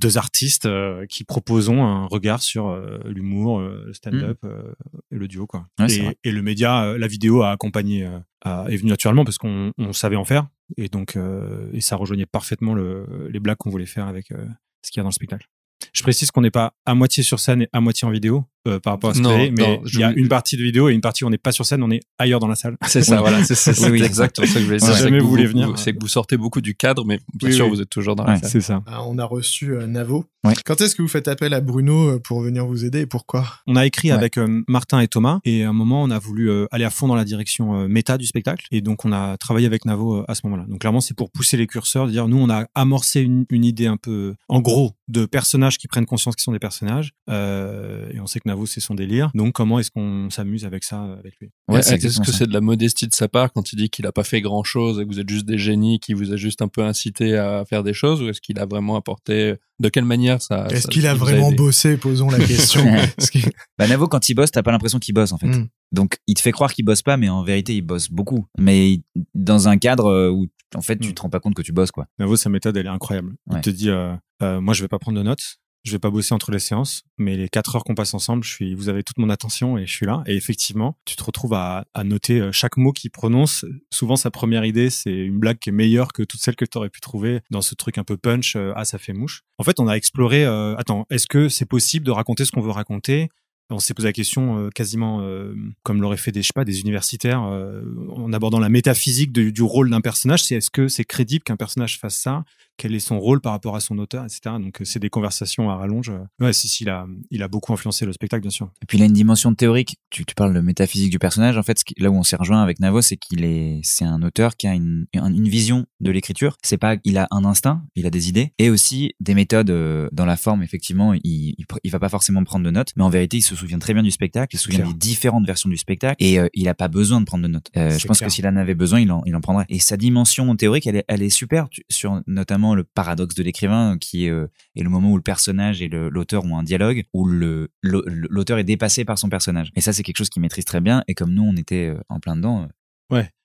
deux artistes euh, qui proposons un regard sur l'humour, le stand-up euh, et le duo. Quoi. Ouais, et le média, euh, la vidéo a accompagné, euh, est venu naturellement parce qu'on on savait en faire. Et donc, euh, ça rejoignait parfaitement le, les blagues qu'on voulait faire avec ce qu'il y a dans le spectacle. Je précise qu'on n'est pas à moitié sur scène et à moitié en vidéo euh, par rapport à ce Non, qu'il y a, mais il y a une partie de vidéo et une partie où on n'est pas sur scène, on est ailleurs dans la salle. C'est ça, Oui. voilà, c'est Oui, oui. exactement ça que je voulais Si dire. c'est jamais que vous voulez venir. C'est que vous sortez beaucoup du cadre, mais bien Oui, sûr, oui. vous êtes toujours dans la salle. C'est ça. Ah, On a reçu euh, Navo. Ouais. Quand est-ce que vous faites appel à Bruno euh, pour venir vous aider et pourquoi? On a écrit Ouais. avec euh, Martin et Thomas et à un moment on a voulu euh, aller à fond dans la direction euh, méta du spectacle et donc on a travaillé avec Navo euh, à ce moment-là. Donc clairement c'est pour pousser les curseurs, de dire nous on a amorcé une, une idée un peu en gros de personnages qui prennent conscience qu'ils sont des personnages euh, et on sait que Navo c'est son délire. Donc comment est-ce qu'on s'amuse avec ça euh, avec lui? Ouais, c'est Est-ce que c'est de la modestie de sa part quand il dit qu'il a pas fait grand chose et que vous êtes juste des génies, qui vous a juste un peu incité à faire des choses, ou est-ce qu'il a vraiment apporté, de quelle manière ça, Est-ce qu'il a vraiment bossé? Posons la question. Bah, Navo, quand il bosse, t'as pas l'impression qu'il bosse, en fait. Hmm. Donc, il te fait croire qu'il bosse pas, mais en vérité, il bosse beaucoup. Mais dans un cadre euh, où, en fait, tu Hmm. te rends pas compte que tu bosses, quoi. Navo sa méthode elle est incroyable. Il te dit euh, euh, moi je vais pas prendre de notes. Je vais pas bosser entre les séances, mais les quatre heures qu'on passe ensemble, je suis, vous avez toute mon attention et je suis là. Et effectivement, tu te retrouves à, noter euh, chaque mot qu'il prononce. Souvent, sa première idée, c'est une blague qui est meilleure que toutes celles que tu aurais pu trouver dans ce truc un peu punch. euh, ah, ça fait mouche. En fait, on a exploré. euh, attends, est-ce que c'est possible de raconter ce qu'on veut raconter? On s'est posé la question euh, quasiment euh, comme l'auraient fait des je pas des universitaires euh, en abordant la métaphysique du rôle d'un personnage. C'est est-ce que c'est crédible qu'un personnage fasse ça? Quel est son rôle par rapport à son auteur, etc. Donc euh, c'est des conversations à rallonge. Ouais, si si, il a il a beaucoup influencé le spectacle, bien sûr. Et puis il a une dimension théorique. Tu, tu parles de métaphysique du personnage. En fait, ce qui- là où on s'est rejoint avec Navo, c'est qu'il est, c'est un auteur qui a une, une vision de l'écriture. C'est pas, il a un instinct, il a des idées et aussi des méthodes euh, dans la forme. Effectivement, il, il, il va pas forcément prendre de notes, mais en vérité, il se souvient très bien du spectacle. Il se souvient Clair. des différentes versions du spectacle et euh, il a pas besoin de prendre de notes. Euh, je pense clair. que s'il en avait besoin, il en, il en prendrait. Et sa dimension théorique, elle est, elle est super tu- sur notamment le paradoxe de l'écrivain qui est, euh, est le moment où le personnage et l'auteur ont un dialogue, où l'auteur est dépassé par son personnage. Et ça, c'est quelque chose qu'il maîtrise très bien. Et comme nous, on était euh, en plein dedans, euh,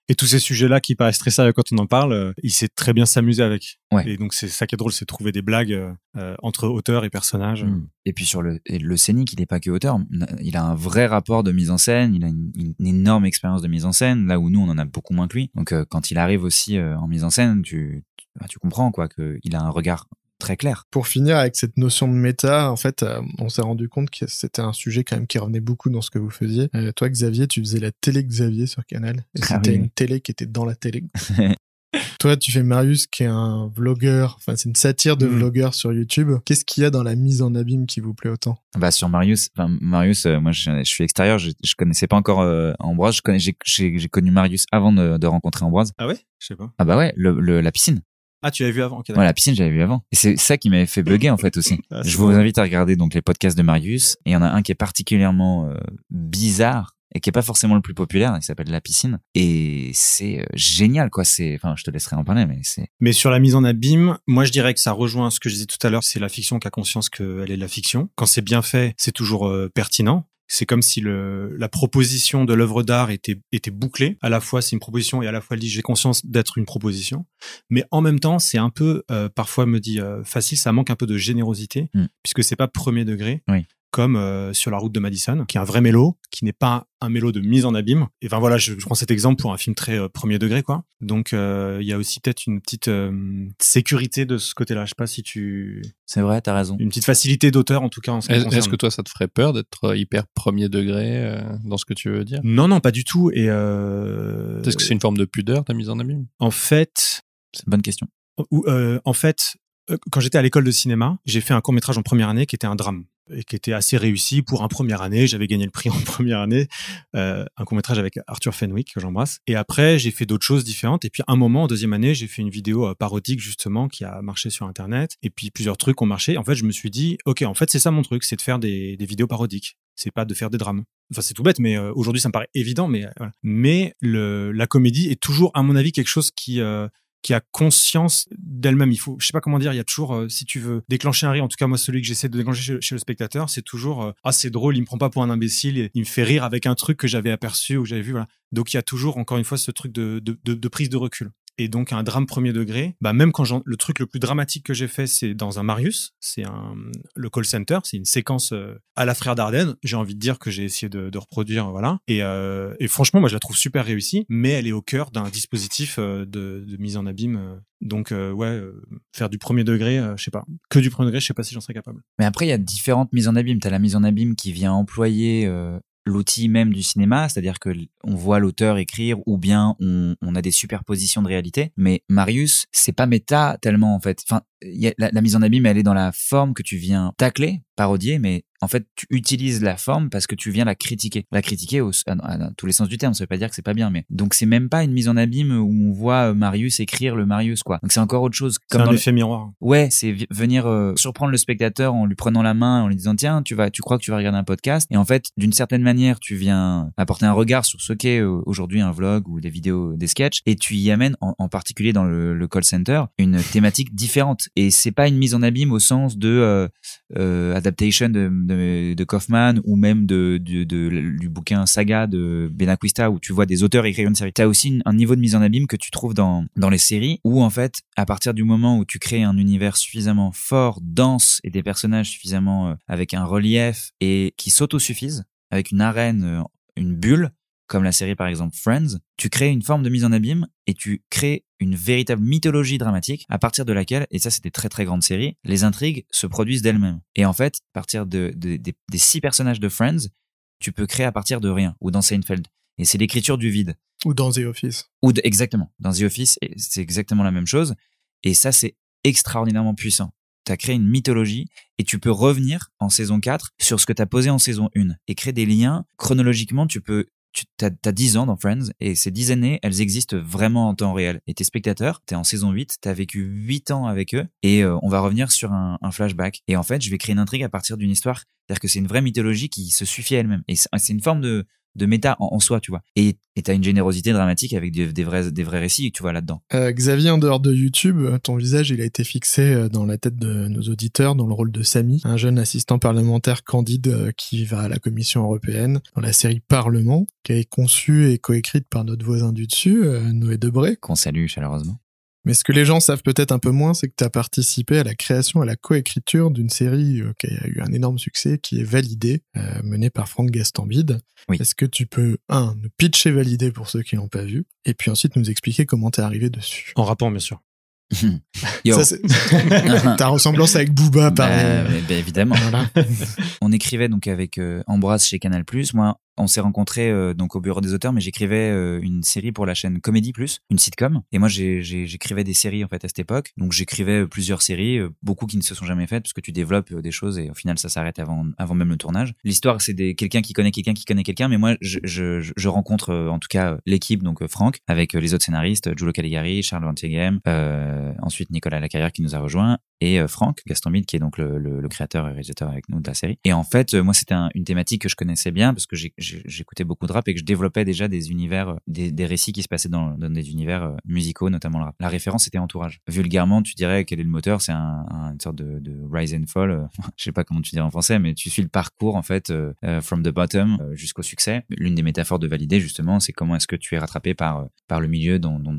Et tous ces sujets-là qui paraissent très sérieux quand on en parle, euh, il sait très bien s'amuser avec. Ouais. Et donc c'est ça qui est drôle, c'est trouver des blagues euh, euh, entre auteur et personnage. Mm. Et puis sur le, le scénique, il n'est pas que auteur. Il a un vrai rapport de mise en scène. Il a une, une énorme expérience de mise en scène. Là où nous, on en a beaucoup moins que lui. Donc euh, quand il arrive aussi euh, en mise en scène, tu, tu, bah, tu comprends quoi qu'il a un regard très clair. Pour finir avec cette notion de méta, en fait, euh, on s'est rendu compte que c'était un sujet quand même qui revenait beaucoup dans ce que vous faisiez. Euh, toi, Xavier, tu faisais la télé Xavier sur Canal. Et Ah c'était oui. une télé qui était dans la télé. toi, tu fais Marius, qui est un vlogueur. Enfin, c'est une satire de Mm. vlogueur sur YouTube. Qu'est-ce qu'il y a dans la mise en abîme qui vous plaît autant? Bah sur Marius, enfin Marius, euh, moi je, je suis extérieur, je, je connaissais pas encore euh, Ambroise. Je connais, j'ai, j'ai, j'ai connu Marius avant de, de rencontrer Ambroise. Ah ouais? Je sais pas. Ah bah ouais, le, le- la piscine. Ah tu l'avais vu avant. ok, Ouais, d'accord. la piscine, j'avais vu avant. Et c'est ça qui m'avait fait bugger en fait aussi. Ah, Je vous invite à regarder donc les podcasts de Marius. Et il y en a un qui est particulièrement euh, bizarre et qui est pas forcément le plus populaire. Il s'appelle La Piscine. Et c'est euh, génial, quoi. C'est, enfin, je te laisserai en parler, mais c'est. Mais sur la mise en abîme, moi je dirais que ça rejoint ce que je disais tout à l'heure, c'est la fiction qui a conscience qu'elle est de la fiction. Quand c'est bien fait, c'est toujours euh, pertinent. C'est comme si le, la proposition de l'œuvre d'art était, était bouclée. À la fois, c'est une proposition et à la fois, elle dit j'ai conscience d'être une proposition. Mais en même temps, c'est un peu, euh, parfois, me dit euh, facile, ça manque un peu de générosité, Mm. puisque c'est pas premier degré. Oui. Comme euh, sur la route de Madison, qui est un vrai mélo, qui n'est pas un mélo de mise en abîme. Et enfin voilà, je, je prends cet exemple pour un film très euh, premier degré, quoi. Donc euh, il y a aussi peut-être une petite euh, sécurité de ce côté-là. Je sais pas si tu, C'est vrai, t'as raison. une petite facilité d'auteur en tout cas en ce. Est-ce que toi, ça te ferait peur d'être hyper premier degré euh, dans ce que tu veux dire? Non, non, pas du tout. Et euh, Est-ce que c'est une forme de pudeur, ta mise en abîme? en fait, C'est une bonne question. ou, euh, en fait, quand j'étais à l'école de cinéma, j'ai fait un court métrage en première année qui était un drame et qui était assez réussi pour un première année. J'avais gagné le prix en première année, euh, un court métrage avec Arthur Fenwick que j'embrasse. Et après, j'ai fait d'autres choses différentes. Et puis, un moment, en deuxième année, j'ai fait une vidéo euh, parodique justement qui a marché sur Internet. Et puis, plusieurs trucs ont marché. En fait, je me suis dit, ok, en fait, c'est ça mon truc, c'est de faire des, des vidéos parodiques. C'est pas de faire des drames. Enfin, c'est tout bête, mais euh, aujourd'hui, ça me paraît évident. Mais euh, mais le, la comédie est toujours, à mon avis, quelque chose qui euh, qui a conscience d'elle-même. Il faut, je sais pas comment dire, il y a toujours, euh, si tu veux déclencher un rire, en tout cas moi celui que j'essaie de déclencher chez, le spectateur, c'est toujours euh, ah c'est drôle, il me prend pas pour un imbécile, il, il me fait rire avec un truc que j'avais aperçu ou que j'avais vu, voilà. Donc il y a toujours encore une fois ce truc de, de, de, de prise de recul. Et donc un drame premier degré, bah même quand le truc le plus dramatique que j'ai fait, c'est dans un Marius, c'est un le call center, c'est une séquence euh, à la Frère Dardenne. J'ai envie de dire que j'ai essayé de, reproduire, voilà. Et, euh, et franchement, moi je la trouve super réussie, mais elle est au cœur d'un dispositif euh, de, mise en abîme. Donc ouais, faire du premier degré, je sais pas, que du premier degré, je sais pas si j'en serais capable. Mais après, il y a différentes mises en abîme. T'as la mise en abîme qui vient employer l'outil même du cinéma, c'est-à-dire que on voit l'auteur écrire ou bien on, on a des superpositions de réalité. Mais Marius, c'est pas méta tellement en fait. Enfin, la, la mise en abîme, elle est dans la forme que tu viens tacler, parodier, mais en fait, tu utilises la forme parce que tu viens la critiquer. La critiquer au, à, à- à tous les sens du terme, ça veut pas dire que c'est pas bien, mais donc c'est même pas une mise en abîme où on voit euh, Marius écrire le Marius, quoi. Donc c'est encore autre chose. C'est un dans le- effet miroir. Ouais, c'est venir euh, surprendre le spectateur en lui prenant la main, en lui disant tiens, tu vas, tu crois que tu vas regarder un podcast, et en fait, d'une certaine manière, tu viens apporter un regard sur ce qu'est euh, aujourd'hui un vlog ou des vidéos, des sketchs, et tu y amènes, en, en particulier dans le, le call center, une thématique différente. Et c'est pas une mise en abîme au sens de euh, de, Kaufman ou même de, de, du bouquin Saga de Benacquista où tu vois des auteurs écrire une série. Tu as aussi un niveau de mise en abîme que tu trouves dans, dans les séries où en fait, à partir du moment où tu crées un univers suffisamment fort, dense et des personnages suffisamment euh, avec un relief et qui s'autosuffisent, avec une arène, euh, une bulle, comme la série par exemple Friends, tu crées une forme de mise en abîme et tu crées une véritable mythologie dramatique à partir de laquelle, et ça c'est des très très grandes séries, les intrigues se produisent d'elles-mêmes. Et en fait, à partir de, des six personnages de Friends, tu peux créer à partir de rien, ou dans Seinfeld. Et c'est l'écriture du vide. Ou dans The Office. Ou exactement. Dans The Office, c'est exactement la même chose. Et ça, c'est extraordinairement puissant. Tu as créé une mythologie et tu peux revenir en saison 4 sur ce que tu as posé en saison 1 et créer des liens. Chronologiquement, tu peux tu as, 10 ans dans Friends et ces 10 années, elles existent vraiment en temps réel. Et tes spectateurs, tu es en saison 8, tu as vécu 8 ans avec eux et euh, on va revenir sur un, un, flashback. Et en fait, je vais créer une intrigue à partir d'une histoire. C'est-à-dire que c'est une vraie mythologie qui se suffit à elle-même. Et c'est une forme de, de méta en, soi, tu vois. Et tu as une générosité dramatique avec des, vrais, des vrais récits, tu vois, là-dedans. Euh, Xavier, en dehors de YouTube, ton visage, il a été fixé euh, dans la tête de nos auditeurs dans le rôle de Samy, un jeune assistant parlementaire candide euh, qui va à la Commission européenne dans la série Parlement, qui est conçue et coécrite par notre voisin du dessus, Noé Debré. Qu'on salue chaleureusement. Mais ce que les gens savent peut-être un peu moins, c'est que tu as participé à la création, à la coécriture d'une série euh, qui a eu un énorme succès, qui est Validée, euh, menée par Franck Gastambide. Oui. Est-ce que tu peux, un, nous pitcher Validée pour ceux qui l'ont pas vu, et puis ensuite nous expliquer comment t'es arrivé dessus? En rapport, bien sûr. Ta ressemblance avec Booba, bah, pareil. Bah, évidemment. Voilà. on écrivait donc avec euh, Ambroise chez Canal+. Moi, on s'est rencontrés euh, donc au bureau des auteurs, mais j'écrivais euh, une série pour la chaîne Comédie Plus, une sitcom. Et moi, j'écrivais des séries en fait à cette époque. Donc j'écrivais plusieurs séries, beaucoup qui ne se sont jamais faites parce que tu développes des choses et au final ça s'arrête avant avant même le tournage. L'histoire, c'est des quelqu'un qui connaît quelqu'un qui connaît quelqu'un, mais moi je, je, je rencontre en tout cas l'équipe donc Franck avec les autres scénaristes, Giulio Caligari, Charles Antieghem, euh, ensuite Nicolas Lacarrière qui nous a rejoint et Franck Gaston qui est donc le, le, le, créateur et réalisateur avec nous de la série. Et en fait, moi c'était une thématique que je connaissais bien parce que j'écoutais beaucoup de rap et que je développais déjà des univers, euh, des, des récits qui se passaient dans, dans, des univers euh, musicaux, notamment le rap. La référence c'était Entourage. Vulgairement, tu dirais quel est le moteur C'est un, une sorte de, de, rise and fall. Euh, je sais pas comment tu dirais en français, mais tu suis le parcours en fait from the bottom jusqu'au succès. L'une des métaphores de valider justement, c'est comment est-ce que tu es rattrapé par par le milieu dont, dont,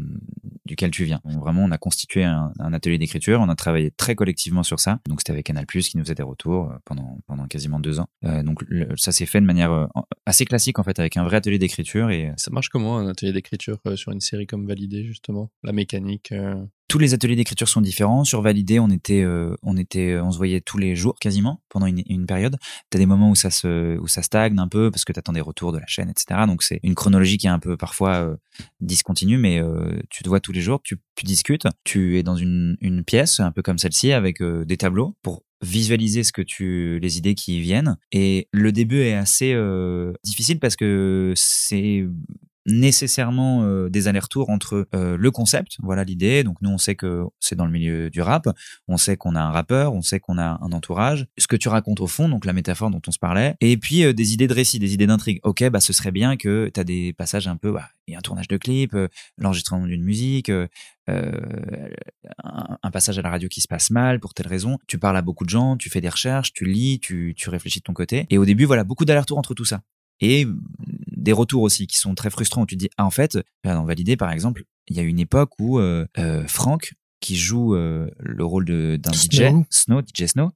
duquel tu viens. Donc, vraiment, on a constitué un, un atelier d'écriture. On a travaillé très collectivement sur ça. Donc c'était avec Canal qui nous faisait des retours pendant pendant quasiment deux ans. donc ça s'est fait de manière assez classique en fait avec un vrai atelier d'écriture et ça marche comment un atelier d'écriture euh, sur une série comme Validé justement? La mécanique euh? Tous les ateliers d'écriture sont différents. Sur Validé, on était, euh, on était, on se voyait tous les jours quasiment pendant une, période. T'as des moments où ça se, où ça stagne un peu parce que t'attends des retours de la chaîne, etc. Donc c'est une chronologie qui est un peu parfois discontinue, mais tu te vois tous les jours, tu, tu discutes, tu es dans une, une pièce un peu comme celle-ci avec des tableaux pour visualiser ce que tu les idées qui viennent et le début est assez euh, difficile parce que c'est nécessairement euh, des allers-retours entre euh, le concept, voilà l'idée. Donc nous on sait que c'est dans le milieu du rap, on sait qu'on a un rappeur, on sait qu'on a un entourage, ce que tu racontes au fond, donc la métaphore dont on se parlait, et puis euh, des idées de récit, des idées d'intrigue. Ok, bah ce serait bien que tu as des passages un peu, bah, y a un tournage de clip, l'enregistrement d'une musique, un, passage à la radio qui se passe mal pour telle raison. Tu parles à beaucoup de gens, tu fais des recherches, tu lis, tu, tu réfléchis de ton côté. Et au début, voilà, beaucoup d'allers-retours entre tout ça et des retours aussi qui sont très frustrants. Tu te dis ah en fait dans Validé par exemple il y a une époque où euh, euh Franck qui joue euh, le rôle d'un DJ Snow DJ Snow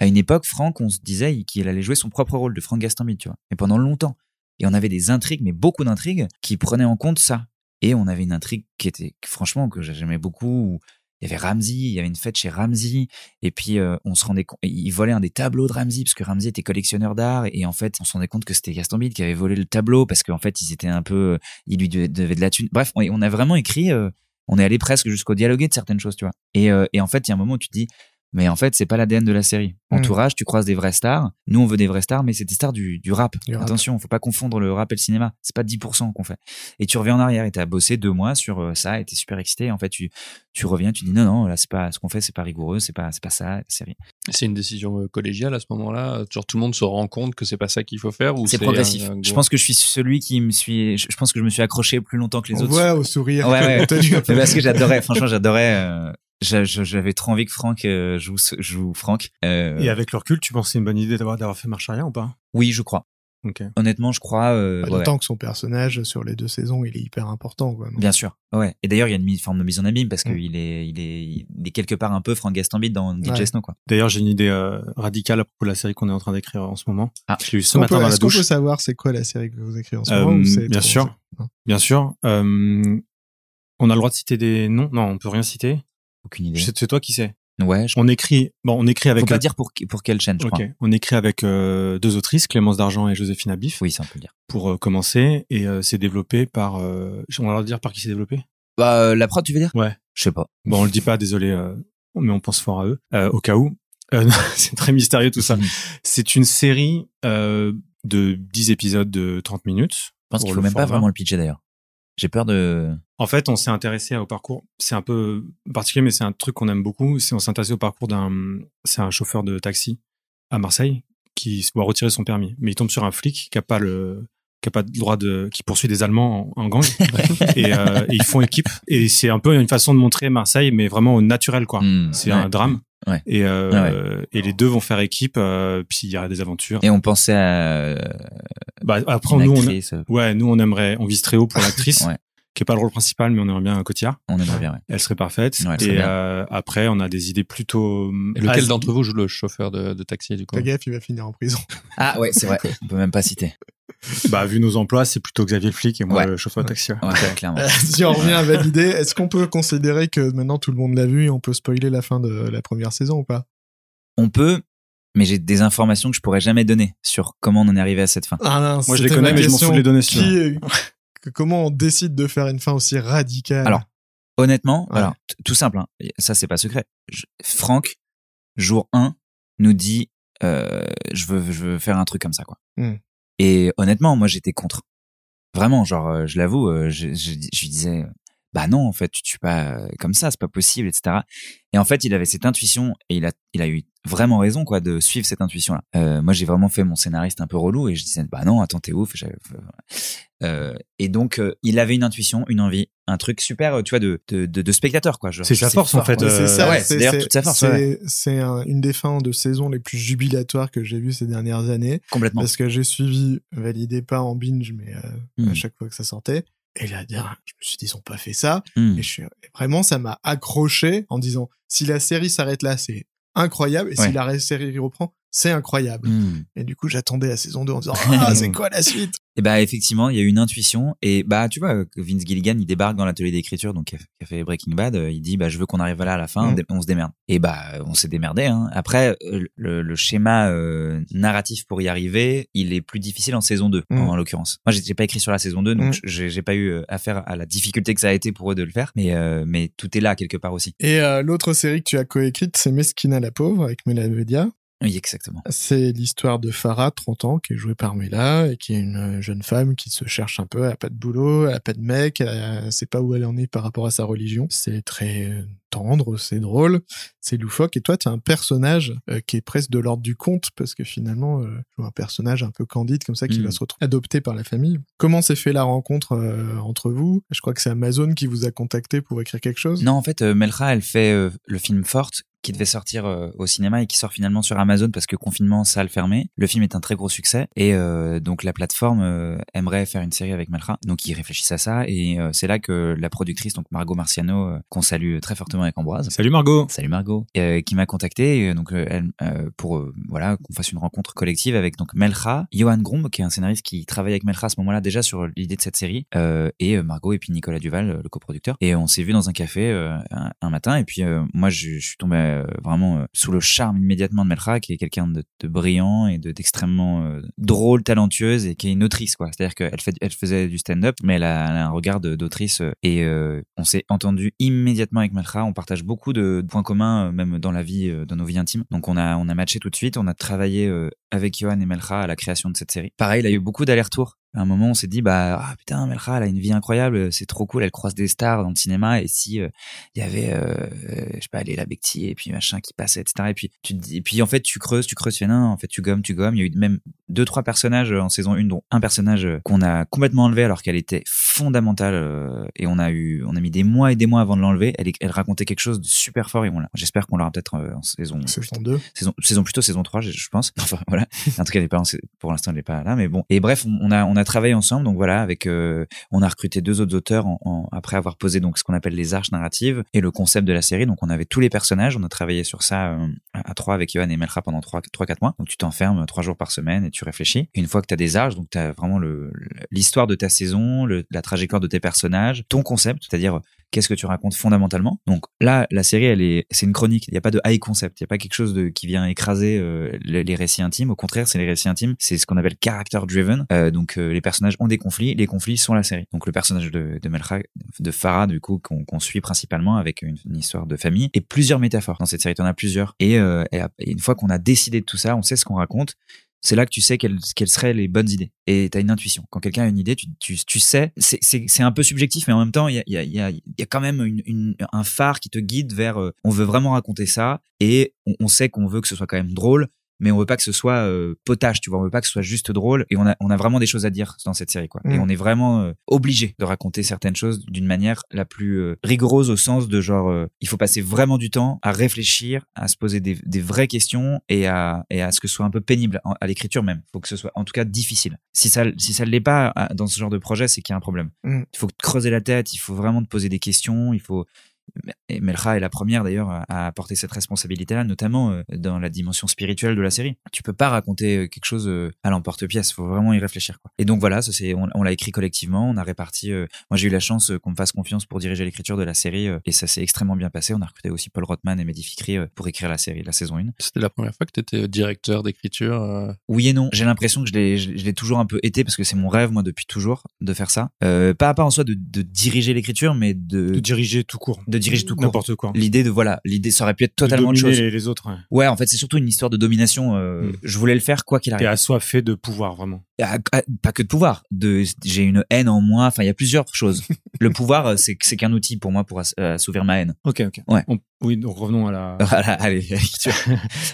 à une époque Franck on se disait qu'il allait jouer son propre rôle de Franck Gastambide tu vois. Mais pendant longtemps. Et on avait des intrigues mais beaucoup d'intrigues qui prenaient en compte ça. Et on avait une intrigue qui était franchement que j'aimais beaucoup il y avait Ramsey, il y avait une fête chez Ramsey, et puis euh, on se rendait compte, il volait un des tableaux de Ramsey parce que Ramsey était collectionneur d'art, et en fait on se rendait compte que c'était Gaston Bide qui avait volé le tableau parce qu'en fait ils étaient un peu, euh, il lui devait de la thune. Bref, on, a vraiment écrit, euh, on est allé presque jusqu'au dialoguer de certaines choses, tu vois. Et, et en fait il y a un moment où tu te dis, mais en fait, c'est pas l'ADN de la série. Hmm. Entourage, tu croises des vraies stars. Nous, on veut des vraies stars, mais c'est des stars du, du rap. Attention, faut pas confondre le rap et le cinéma. C'est pas 10% qu'on fait. Et tu reviens en arrière et t'as bossé deux mois sur euh, ça et t'es super excité. En fait, tu, tu reviens, tu dis non, non, là, c'est pas, ce qu'on fait, c'est pas rigoureux, c'est pas, c'est pas ça, la série. C'est une décision euh, collégiale à ce moment-là? Genre, tout le monde se rend compte que c'est pas ça qu'il faut faire ou c'est progressif. Je pense que je suis celui qui me suis, je pense que je me suis accroché plus longtemps que les autres. Ouais, au sourire. Ouais, ouais. parce que j'adorais, franchement, j'adorais, euh, j'avais trop envie que Franck euh, joue, ce- joue Franck. Euh, Et avec le recul, tu penses que c'est une bonne idée d'avoir fait marche arrière ou pas? Oui, je crois. Ok. Honnêtement, je crois. euh, Bah, ouais, D'autant que son personnage sur les deux saisons, il est hyper important. Quoi. Bien sûr. Ouais. Et d'ailleurs, il y a une forme de mise en abîme parce qu'il est, il est, il est quelque part un peu Frank Gastambide dans DJ Ouais. Snow, quoi. D'ailleurs, j'ai une idée euh, radicale à propos de la série qu'on est en train d'écrire en ce moment. Ah. je l'ai eu ce matin peut- dans la Est-ce qu'on douche. peut savoir c'est quoi la série que vous écrivez en ce Euh, moment ou bien sûr. Bien sûr. Euh, on a le droit de citer des noms? Non, on peut rien citer. Aucune idée. C'est toi qui sais. Ouais. Je... On écrit. Bon, on écrit avec. Faut pas dire pour, pour quelle chaîne, je Ok. crois. On écrit avec euh, deux autrices, Clémence Dargent et Joséphine Abif, Oui, ça on peut le dire. pour euh, commencer. Et euh, c'est développé par. On va leur dire par qui c'est développé? Bah, la prod, tu veux dire? Ouais. Je sais pas. Bon, on le dit pas, désolé, mais on pense fort à eux, au cas où. C'est très mystérieux tout ça. C'est une série de 10 épisodes de 30 minutes. Je pense qu'il faut même pas vraiment le pitcher d'ailleurs. J'ai peur de. En fait, on s'est intéressé au parcours. C'est un peu particulier, mais c'est un truc qu'on aime beaucoup. C'est on s'est intéressé au parcours d'un, c'est un chauffeur de taxi à Marseille qui se doit retirer son permis, mais il tombe sur un flic qui a pas le, qui a pas le droit de, qui poursuit des Allemands en, en gang et, euh, et ils font équipe. Et c'est un peu une façon de montrer Marseille, mais vraiment au naturel quoi. Hmm, C'est ouais. un drame. Ouais. Et, euh, Ouais, et les deux vont faire équipe. euh, puis il y a des aventures. Et on pensait à. Bah, après, une nous, on, actrice, euh, ouais, nous, on aimerait, on vise très haut pour l'actrice, Ouais. Qui est pas le rôle principal, mais on aimerait bien un cotillard. on aimerait bien, ouais. Elle serait parfaite. Ouais, elle serait et euh, après, on a des idées plutôt. Et lequel as- d'entre vous joue le chauffeur de, de taxi du coup Fais gaffe, il va finir en prison. Ah ouais, c'est vrai. on peut même pas citer. Bah, vu nos emplois, c'est plutôt Xavier le flic et moi Ouais. le chauffeur de taxi. ouais. Ouais, clairement. si on revient à valider, est-ce qu'on peut considérer que maintenant tout le monde l'a vu et on peut spoiler la fin de la première saison ou pas? On peut, mais j'ai des informations que je pourrais jamais donner sur comment on en est arrivé à cette fin. Ah non, Moi, je les connais, ma mais je m'en fous de les donner, Qui que- Comment on décide de faire une fin aussi radicale Alors, Honnêtement, Ouais. alors tout simple, hein, ça c'est pas secret. Je- Franck, jour 1, nous dit euh, je veux je veux faire un truc comme ça quoi. Hmm. Et honnêtement, moi j'étais contre. Vraiment, genre euh, je l'avoue, euh, je, je, je lui disais bah non en fait tu tues pas euh, comme ça, c'est pas possible, etc. Et en fait il avait cette intuition et il a il a eu vraiment raison quoi de suivre cette intuition là. Euh, moi j'ai vraiment fait mon scénariste un peu relou et je disais bah non attends t'es ouf. Euh, et donc euh, il avait une intuition, une envie, un truc super euh, tu vois de de, de, de spectateur quoi. C'est sa force, en fait, euh, c'est ça, ouais, c'est d'ailleurs toute sa force, C'est ouais. c'est un- une des fins de saison les plus jubilatoires que j'ai vues ces dernières années. complètement. Parce que j'ai suivi, validé pas en binge, mais euh, Hmm. à chaque fois que ça sortait. Et là, dire, je me suis dit, ils ont pas fait ça. Hmm. Et je suis, et vraiment, ça m'a accroché en disant, si la série s'arrête là, c'est incroyable. Et Ouais. si la série reprend, c'est incroyable. Hmm. Et du coup, j'attendais la saison 2 en disant, ah, c'est quoi la suite? Et bah effectivement, il y a eu une intuition et bah tu vois Vince Gilligan il débarque dans l'atelier d'écriture donc qui a, fait Breaking Bad, euh, il dit bah je veux qu'on arrive là à la fin, dé- on se démerde. Et bah on s'est démerdé. Hein. Après euh, le, le schéma euh, narratif pour y arriver, il est plus difficile en saison 2 Mhm. en, l'occurrence. Moi j'ai pas écrit sur la saison 2 donc j'ai pas eu affaire à la difficulté que ça a été pour eux de le faire, mais euh, mais tout est là quelque part aussi. Et euh, l'autre série que tu as coécrite, c'est Mesquina la pauvre avec Vedia. Oui exactement. C'est l'histoire de Farah, 30 ans, qui est jouée par Mela, et qui est une euh, jeune femme qui se cherche un peu, elle a pas de boulot, elle a pas de mec, elle, elle sait pas où elle en est par rapport à sa religion. C'est très euh, tendre, c'est drôle, c'est loufoque, et toi, tu as un personnage euh, qui est presque de l'ordre du conte, parce que finalement, euh, un personnage un peu candide comme ça qui va se retrouver adopté par la famille. Comment s'est fait la rencontre euh, entre vous? Je crois que c'est Amazon qui vous a contacté pour écrire quelque chose. Non, en fait, Melcha, elle fait le film Forte qui devait sortir euh, au cinéma et qui sort finalement sur Amazon parce que confinement, salle fermée. Le film est un très gros succès et euh, donc la plateforme euh, aimerait faire une série avec Melcha. Donc ils réfléchissent à ça et c'est là que la productrice, donc Margot Marciano, qu'on salue très fortement avec Ambroise. Salut Margot. Salut Margot, qui m'a contacté donc elle, pour voilà qu'on fasse une rencontre collective avec donc Melcha, Johan Grom qui est un scénariste qui travaille avec Melcha à ce moment-là déjà sur l'idée de cette série et Margot et puis Nicolas Duval le coproducteur et on s'est vu dans un café un, un matin et puis moi je, je suis tombé euh, vraiment euh, sous le charme immédiatement de Melcha qui est quelqu'un de, brillant et de d'extrêmement euh, drôle, talentueuse et qui est une autrice quoi. C'est-à-dire qu'elle elle faisait du stand-up mais elle a, un regard d'autrice et on s'est entendu immédiatement avec Melcha. On partage beaucoup de points communs même dans la vie, dans nos vies intimes. Donc on a on a matché tout de suite. On a travaillé avec Johan et Melcha à la création de cette série. Pareil, il a eu beaucoup d'allers-retours À un moment, on s'est dit, bah, ah, putain, Melcha, elle a une vie incroyable, c'est trop cool, elle croise des stars dans le cinéma, et si il y avait, je sais pas, Léla Becti, et puis machin qui passait, etc. Et puis, tu te dis, et puis en fait, tu creuses, tu creuses, tu fais, non, en fait, tu gommes, tu gommes. Il y a eu même deux, trois personnages en saison 1, dont un personnage qu'on a complètement enlevé alors qu'elle était fondamentale, et on a eu, on a mis des mois et des mois avant de l'enlever. Elle, elle racontait quelque chose de super fort, et on j'espère qu'on l'aura peut-être en saison, saison 2. Saison, saison plutôt saison 3, je, je pense. Enfin, voilà. En tout cas, elle est pas, pour l'instant, elle n'est pas là, mais bon. Et bref, on a, on a travaillé ensemble, donc voilà, avec, euh, on a recruté deux autres auteurs après avoir posé donc ce qu'on appelle les arches narratives et le concept de la série. Donc on avait tous les personnages, on a travaillé sur ça euh, à trois avec Johan et Melra pendant trois, trois, quatre mois. Donc tu t'enfermes trois jours par semaine et tu réfléchis. Une fois que tu as des arches, donc tu as vraiment l'histoire de ta saison, le, la trajectoire de tes personnages, ton concept, c'est-à-dire qu'est-ce que tu racontes fondamentalement. Donc là, la série, elle est, c'est une chronique. Il n'y a pas de high concept. Il n'y a pas quelque chose de qui vient écraser euh, les, récits intimes. Au contraire, c'est les récits intimes. C'est ce qu'on appelle character driven. Euh, donc euh, les personnages ont des conflits. Les conflits sont la série. Donc le personnage de, de de Farah, du coup, qu'on suit principalement avec une, histoire de famille et plusieurs métaphores. Dans cette série, en as plusieurs. Et, et une fois qu'on a décidé de tout ça, on sait ce qu'on raconte c'est là que tu sais quelles, quelles seraient les bonnes idées. Et tu as une intuition. Quand quelqu'un a une idée, tu, tu, tu sais, c'est un peu subjectif, mais en même temps, il y a, y, a, y, a, y a quand même un phare qui te guide vers euh, on veut vraiment raconter ça et on, on sait qu'on veut que ce soit quand même drôle, mais on veut pas que ce soit euh, potage, tu vois, on veut pas que ce soit juste drôle et on a on a vraiment des choses à dire dans cette série quoi. Et mm. on est vraiment euh, obligé de raconter certaines choses d'une manière la plus euh, rigoureuse au sens de genre il faut passer vraiment du temps à réfléchir, à se poser des, des vraies questions et à et à ce que ce soit un peu pénible à l'écriture même. Faut que ce soit en tout cas difficile. Si ça si ça l'est pas dans ce genre de projet, c'est qu'il y a un problème. Mm. Il faut creuser la tête, il faut vraiment te poser des questions, il faut et Melcha est la première d'ailleurs à apporter cette responsabilité-là, notamment euh, dans la dimension spirituelle de la série. Tu peux pas raconter euh, quelque chose euh, à l'emporte-pièce, faut vraiment y réfléchir. Quoi. Et donc voilà, ça c'est, on, l'a écrit collectivement, on a réparti. moi j'ai eu la chance qu'on me fasse confiance pour diriger l'écriture de la série et ça s'est extrêmement bien passé. On a recruté aussi Paul Rothman et Mehdi Fikri pour écrire la série, la saison 1. C'était la première fois que tu étais directeur d'écriture Oui et non. J'ai l'impression que je l'ai, je, l'ai toujours un peu été parce que c'est mon rêve moi depuis toujours de faire ça. pas pas en soi de, de diriger l'écriture, mais de, de diriger tout court. De diriger tout court. N'importe quoi. L'idée de voilà, l'idée ça aurait pu être totalement de autre chose. Les, les autres. Ouais. en fait, c'est surtout une histoire de domination. Euh, mm. Je voulais le faire quoi qu'il arrive. T'es assoiffé de pouvoir vraiment. Pas que de pouvoir. De, j'ai une haine en moi. Enfin, il y a plusieurs choses. le pouvoir, euh, c'est c'est qu'un outil pour moi pour euh, assouvir ma haine. Ok, ok. Ouais. oui, donc revenons à la. allez,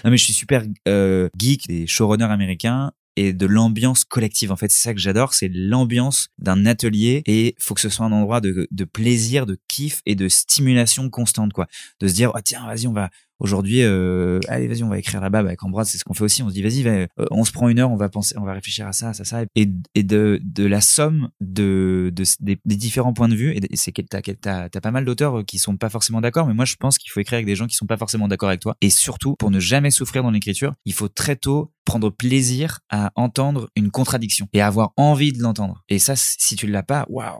non mais je suis super euh, geek des showrunners américains et de l'ambiance collective. En fait, c'est ça que j'adore, c'est l'ambiance d'un atelier et faut que ce soit un endroit de, plaisir, de kiff et de stimulation constante, quoi. De se dire, oh, tiens, vas-y, on va, aujourd'hui euh, allez vas-y on va écrire là-bas bah, avec Ambroise c'est ce qu'on fait aussi. On se dit vas-y euh, on se prend une heure on va penser on va réfléchir à ça à ça ça. Et, de, de la somme de, de des, différents points de vue et c'est que t'as t'as as pas mal d'auteurs qui sont pas forcément d'accord mais moi je pense qu'il faut écrire avec des gens qui sont pas forcément d'accord avec toi. Et surtout pour ne jamais souffrir dans l'écriture il faut très tôt prendre plaisir à entendre une contradiction et avoir envie de l'entendre. Et ça si tu l'as pas waouh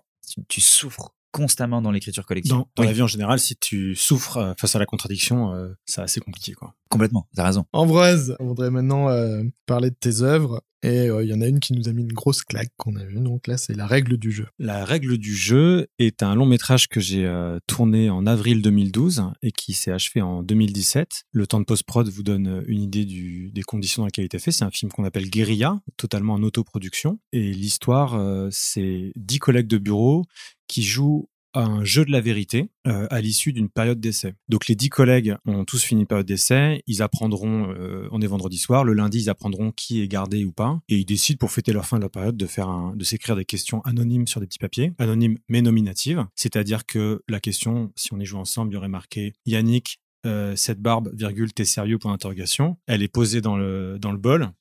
tu souffres constamment dans l'écriture collective. Dans, la vie en général, si tu souffres euh, face à la contradiction, euh, c'est assez compliqué, quoi. Complètement, t'as raison. Ambroise, on voudrait maintenant euh, parler de tes œuvres. Et il y en a une qui nous a mis une grosse claque qu'on a vue. Donc là, c'est La règle du jeu. La règle du jeu est un long métrage que j'ai tourné en avril 2012 et qui s'est achevé en 2017. Le temps de post-prod vous donne une idée du, des conditions dans lesquelles il était fait. C'est un film qu'on appelle Guérilla, totalement en autoproduction. Et l'histoire, c'est dix collègues de bureau qui joue un jeu de la vérité euh, à l'issue d'une période d'essai. Donc les dix collègues ont tous fini période d'essai, ils apprendront, euh, on est vendredi soir, le lundi ils apprendront qui est gardé ou pas, et ils décident pour fêter leur fin de la période de faire un, de s'écrire des questions anonymes sur des petits papiers, anonymes mais nominatives, c'est-à-dire que la question, si on y joue ensemble, il y aurait marqué Yannick, euh, cette barbe, virgule, t'es sérieux pour d'interrogation. Elle est posée dans le, dans le bol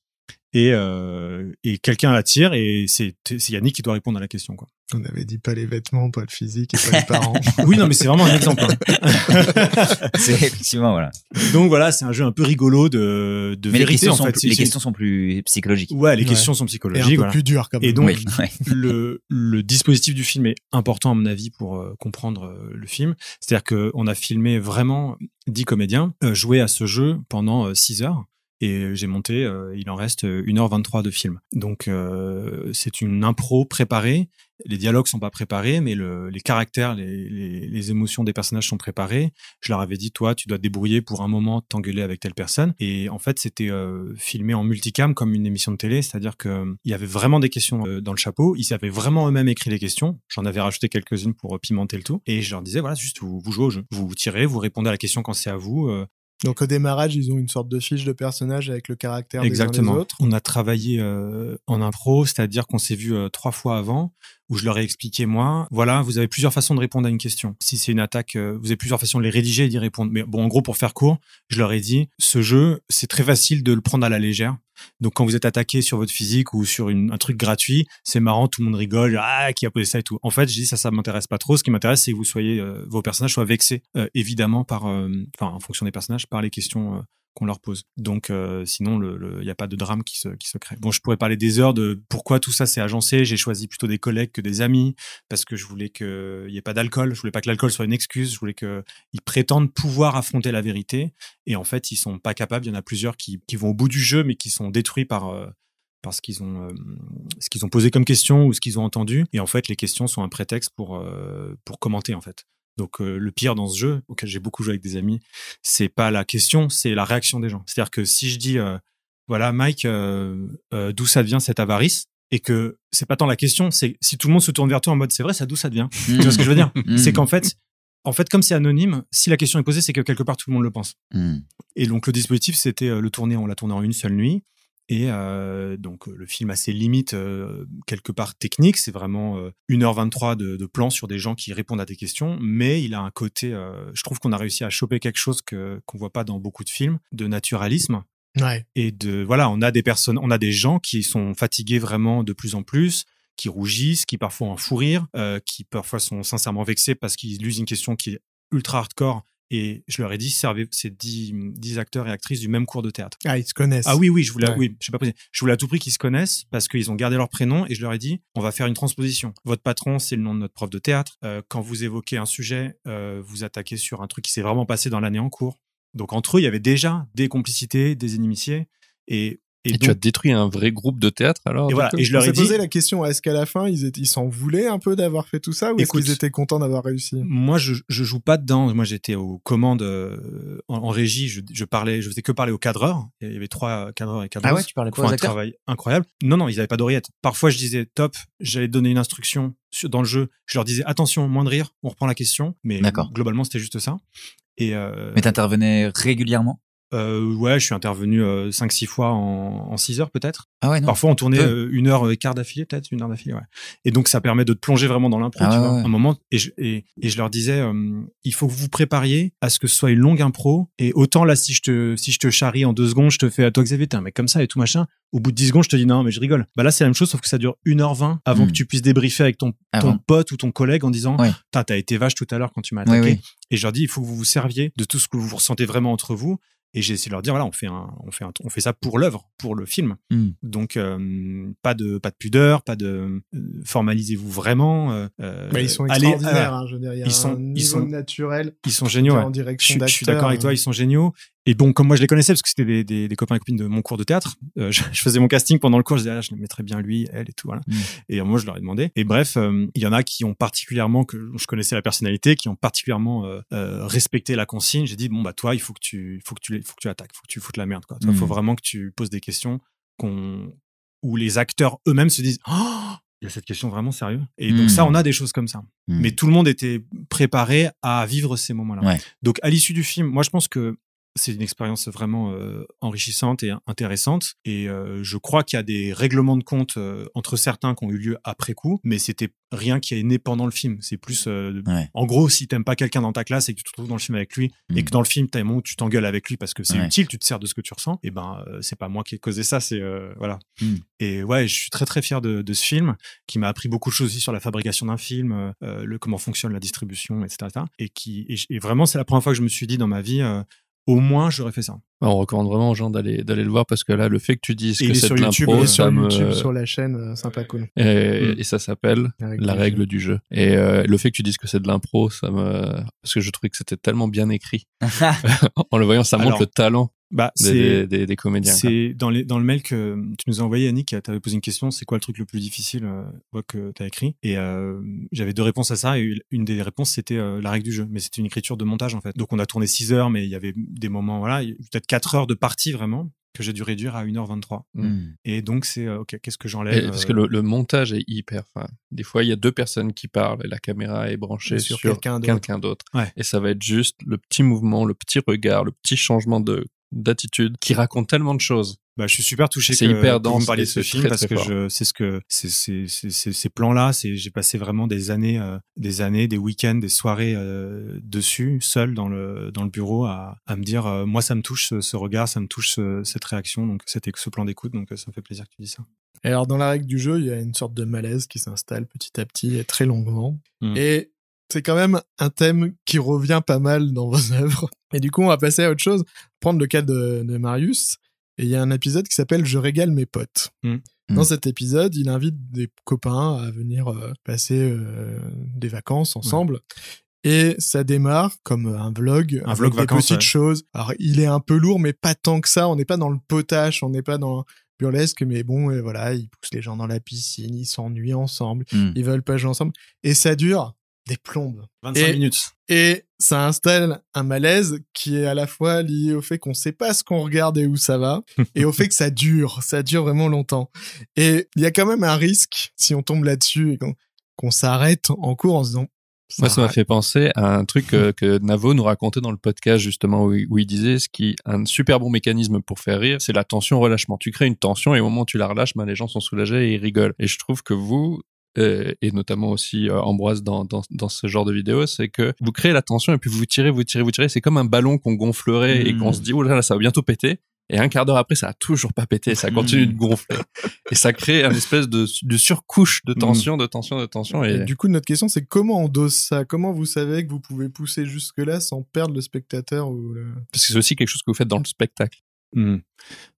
et, euh, et quelqu'un la tire et c'est Yannick qui doit répondre à la question quoi. On avait dit pas les vêtements, pas le physique et pas les parents. oui non mais c'est vraiment un exemple. Hein. c'est effectivement voilà. Donc voilà c'est un jeu un peu rigolo de, de mais vérité les en fait. les questions sont plus psychologiques. Ouais les questions sont psychologiques. Et un peu plus dures quand même. Et donc le le dispositif du film est important à mon avis pour euh, comprendre euh, le film. C'est-à-dire que on a filmé vraiment dix comédiens euh, jouer à ce jeu pendant six heures et j'ai monté, euh, il en reste 1h23 de film. Donc euh, c'est une impro préparée les dialogues sont pas préparés, mais le, les caractères, les, les, les, émotions des personnages sont préparés. Je leur avais dit, toi, tu dois débrouiller pour un moment t'engueuler avec telle personne. Et en fait, c'était euh, filmé en multicam comme une émission de télé, c'est-à-dire que euh, y avait vraiment des questions euh, dans le chapeau. Ils avaient vraiment eux-mêmes écrit les questions. J'en avais rajouté quelques-unes pour pimenter le tout. Et je leur disais, voilà, juste vous, vous jouez au jeu. Vous tirez, vous répondez à la question quand c'est à vous. Donc au démarrage, ils ont une sorte de fiche de personnage avec le caractère Exactement. des uns des autres. On a travaillé euh, en impro, c'est-à-dire qu'on s'est vu euh, trois fois avant, où je leur ai expliqué moi, voilà, vous avez plusieurs façons de répondre à une question. Si c'est une attaque, euh, vous avez plusieurs façons de les rédiger et d'y répondre. Mais bon, en gros, pour faire court, je leur ai dit, ce jeu, c'est très facile de le prendre à la légère. Donc quand vous êtes attaqué sur votre physique ou sur une, un truc gratuit, c'est marrant, tout le monde rigole, ah qui a posé ça et tout. En fait, je dis ça, ça m'intéresse pas trop. Ce qui m'intéresse, c'est que vous soyez, euh, vos personnages soient vexés, euh, évidemment par, euh, enfin en fonction des personnages, par les questions qu'on leur pose. Donc euh, sinon, il n'y a pas de drame qui se, qui se crée. Bon, je pourrais parler des heures de pourquoi tout ça s'est agencé. J'ai choisi plutôt des collègues que des amis parce que je voulais qu'il n'y ait pas d'alcool. Je voulais pas que l'alcool soit une excuse. Je voulais qu'ils prétendent pouvoir affronter la vérité. Et en fait, ils sont pas capables. Il y en a plusieurs qui, qui vont au bout du jeu, mais qui sont détruits par... Euh, par ce qu'ils ont, euh, ce qu'ils ont posé comme question ou ce qu'ils ont entendu. Et en fait, les questions sont un prétexte pour, euh, pour commenter, en fait. Donc euh, le pire dans ce jeu, auquel j'ai beaucoup joué avec des amis, c'est pas la question, c'est la réaction des gens. C'est-à-dire que si je dis, euh, voilà, Mike, euh, d'où ça vient cette avarice, et que c'est pas tant la question, c'est si tout le monde se tourne vers toi en mode, c'est vrai, ça d'où ça devient. tu vois ce que je veux dire? C'est qu'en fait, en fait, comme c'est anonyme, si la question est posée, c'est que quelque part tout le monde le pense. Mm. Et donc le dispositif, c'était le tourner, on l'a tourné en une seule nuit. Et euh, donc le film a ses limites euh, quelque part techniques, c'est vraiment euh, 1h23 de, de plans sur des gens qui répondent à des questions, mais il a un côté, euh, je trouve qu'on a réussi à choper quelque chose que qu'on voit pas dans beaucoup de films, de naturalisme. Ouais. Et de voilà, on a des personnes, on a des gens qui sont fatigués vraiment de plus en plus, qui rougissent, qui parfois un fou rire, qui parfois sont sincèrement vexés parce qu'ils lisent une question qui est ultra hardcore et je leur ai dit, servez, c'est 10, 10 acteurs et actrices du même cours de théâtre. Ah, ils se connaissent. Ah oui, oui, je voulais, Ouais. oui, je sais pas. Je voulais à tout prix qu'ils se connaissent parce qu'ils ont gardé leur prénom et je leur ai dit, on va faire une transposition. Votre patron, c'est le nom de notre prof de théâtre. Euh, quand vous évoquez un sujet, euh, vous attaquez sur un truc qui s'est vraiment passé dans l'année en cours. Donc entre eux, il y avait déjà des complicités, des inimitiés et et, Et, donc, tu as détruit un vrai groupe de théâtre alors et voilà. Et je On leur ai dit, posé la question, est-ce qu'à la fin, ils étaient- ils s'en voulaient un peu d'avoir fait tout ça ou est-ce qu'ils étaient contents d'avoir réussi? Moi, je, je joue pas dedans. Moi, j'étais aux commandes euh, en, en régie. Je, je parlais, je faisais que parler aux cadreurs. Il y avait trois cadreurs et cadreuses. Ah ouais, tu parlais quoi un travail incroyable. Non, non, ils avaient pas d'oreillette. Parfois, je disais top. J'allais donner une instruction sur, dans le jeu. Je leur disais attention, moins de rire. On reprend la question. Mais globalement, c'était juste ça. Et euh, Mais t'intervenais régulièrement? Euh, ouais, je suis intervenu euh, 5-6 fois en, en 6 heures peut-être. Ah ouais, non. Parfois, on tournait euh, une heure et quart d'affilée, peut-être une heure d'affilée. Ouais. Et donc, ça permet de te plonger vraiment dans l'impro. Ah tu ouais, vois, ouais. un moment. Et je, et, et je leur disais, euh, il faut que vous vous prépariez à ce que ce soit une longue impro. Et autant là, si je te, si je te charrie en deux secondes, je te fais à toi Xavier, t'es un mec comme ça et tout machin. Au bout de 10 secondes, je te dis non, mais je rigole. Bah là, c'est la même chose, sauf que ça dure 1h20 avant Hmm. que tu puisses débriefer avec ton, Ah ton bon. pote ou ton collègue en disant. Putain, t'as été vache tout à l'heure quand tu m'as Oui, attaqué. oui. Et je leur dis, il faut que vous vous serviez de tout ce que vous ressentez vraiment entre vous. Et j'ai essayé de leur dire, voilà, on fait un, on fait un, on fait ça pour l'œuvre, pour le film. Hmm. Donc, euh, pas de, pas de pudeur, pas de, euh, formalisez-vous vraiment. euh, euh, Bah, Ils sont allez, extraordinaires, euh, hein, je veux dire, il y a ils sont- un ils niveau sont- naturel ils sont géniaux. en Je direction suis, je suis d'acteur, d'accord avec toi, hein. ils sont géniaux. Et bon, comme moi je les connaissais parce que c'était des, des, des copains et copines de mon cours de théâtre, euh, je, je faisais mon casting pendant le cours, je disais ah, je le mettrais bien lui, elle et tout voilà. Mm. Et moi je leur ai demandé. Et bref, euh, il y en a qui ont particulièrement que je connaissais la personnalité, qui ont particulièrement euh, euh, respecté la consigne. J'ai dit bon bah toi il faut que tu, il faut que tu, il faut que tu attaques, il faut que tu foutes la merde quoi. Il Mm. faut vraiment que tu poses des questions qu'on où les acteurs eux-mêmes se disent oh il y a cette question vraiment sérieux. Et donc Mm. ça on a des choses comme ça. Mais tout le monde était préparé à vivre ces moments-là. Ouais. Donc à l'issue du film, moi je pense que c'est une expérience vraiment euh, enrichissante et intéressante. Et euh, je crois qu'il y a des règlements de compte euh, entre certains qui ont eu lieu après coup, mais c'était rien qui est né pendant le film. C'est plus, Ouais. en gros, si t'aimes pas quelqu'un dans ta classe et que tu te retrouves dans le film avec lui, et Mm. que dans le film t'as un moment où tu t'engueules avec lui parce que c'est Ouais. utile, tu te sers de ce que tu ressens, et ben euh, c'est pas moi qui ai causé ça, c'est voilà. Mm. Et ouais, je suis très très fier de, de ce film qui m'a appris beaucoup de choses aussi sur la fabrication d'un film, le comment fonctionne la distribution, etc. etc. Et qui et, et vraiment c'est la première fois que je me suis dit dans ma vie, au moins j'aurais fait ça. On recommande vraiment aux gens d'aller d'aller le voir parce que là, le fait que tu dises Et que c'est sur de YouTube, l'impro, il est sur me... YouTube, sur la chaîne, euh, sympa cool. Et, Mm. et ça s'appelle la règle jeux. du jeu. Et euh, le fait que tu dises que c'est de l'impro, ça me parce que je trouvais que c'était tellement bien écrit. en le voyant, ça montre Alors, le talent. Bah, des, c'est des, des- des comédiens. c'est dans les dans le mail que tu nous as envoyé Annick, tu avais posé une question, c'est quoi le truc le plus difficile euh, que tu as écrit? Et euh, j'avais deux réponses à ça et une des réponses c'était euh, la règle du jeu, mais c'était une écriture de montage en fait. Donc on a tourné 6 heures mais il y avait des moments voilà, peut-être 4 heures de partie vraiment que j'ai dû réduire à 1h23. Hmm. Et donc c'est euh, OK, qu'est-ce que j'enlève Et parce que euh, le, le montage est hyper fin. Des fois, il y a deux personnes qui parlent et la caméra est branchée Sur sur, quelqu'un d'autre. Ouais. Et ça va être juste le petit mouvement, le petit regard, le petit changement de d'attitude qui raconte tellement de choses. Bah, je suis super touché C'est que, hyper que vous me dense parliez de ce film très, parce très que fort. je c'est ce que c'est c'est c'est c'est- ces plans-là, c'est j'ai passé vraiment des années euh, des années, des week-ends, des soirées euh, dessus, seul dans le dans le bureau à à me dire euh, moi ça me touche ce, ce regard, ça me touche ce- cette réaction donc c'était ce plan d'écoute donc euh, ça me fait plaisir que tu dis ça. Et alors, dans la règle du jeu, il y a une sorte de malaise qui s'installe petit à petit et très longuement. Mm. Et c'est quand même un thème qui revient pas mal dans vos œuvres. Et du coup, on va passer à autre chose. Prendre le cas de, de Marius. Et il y a un épisode qui s'appelle Je régale mes potes. Mm. Dans Mm. cet épisode, il invite des copains à venir euh, passer euh, des vacances ensemble. Et ça démarre comme un vlog, Un vlog des vacances, petites ouais. choses. Alors, il est un peu lourd, mais pas tant que ça. On n'est pas dans le potache, on n'est pas dans burlesque, mais bon, et voilà, ils poussent les gens dans la piscine, ils s'ennuient ensemble, ils veulent pas jouer ensemble. Et ça dure des plombes. 25 Et- minutes. Et ça installe un malaise qui est à la fois lié au fait qu'on sait pas ce qu'on regarde et où ça va, et au fait que ça dure, ça dure vraiment longtemps. Et il y a quand même un risque, si on tombe là-dessus et qu'on s'arrête en cours en se disant... Moi, ça m'a fait penser à un truc euh, que Navo nous racontait dans le podcast justement où il, où il disait ce qui un super bon mécanisme pour faire rire, c'est la tension relâchement. Tu crées une tension et au moment où tu la relâches, ben, les gens sont soulagés et ils rigolent. Et je trouve que vous euh, et notamment aussi euh, Ambroise dans, dans, dans ce genre de vidéo, c'est que vous créez la tension et puis vous tirez, vous tirez, vous tirez. C'est comme un ballon qu'on gonflerait et qu'on se dit, oh là là, ça va bientôt péter. Et un quart d'heure après, ça a toujours pas pété, ça continue de gonfler. Et ça crée un espèce de, de surcouche de tension, de tension, de tension. Et Et, du coup, notre question, c'est comment on dose ça? Comment vous savez que vous pouvez pousser jusque-là sans perdre le spectateur ou le... parce que c'est aussi quelque chose que vous faites dans le spectacle. Hmm.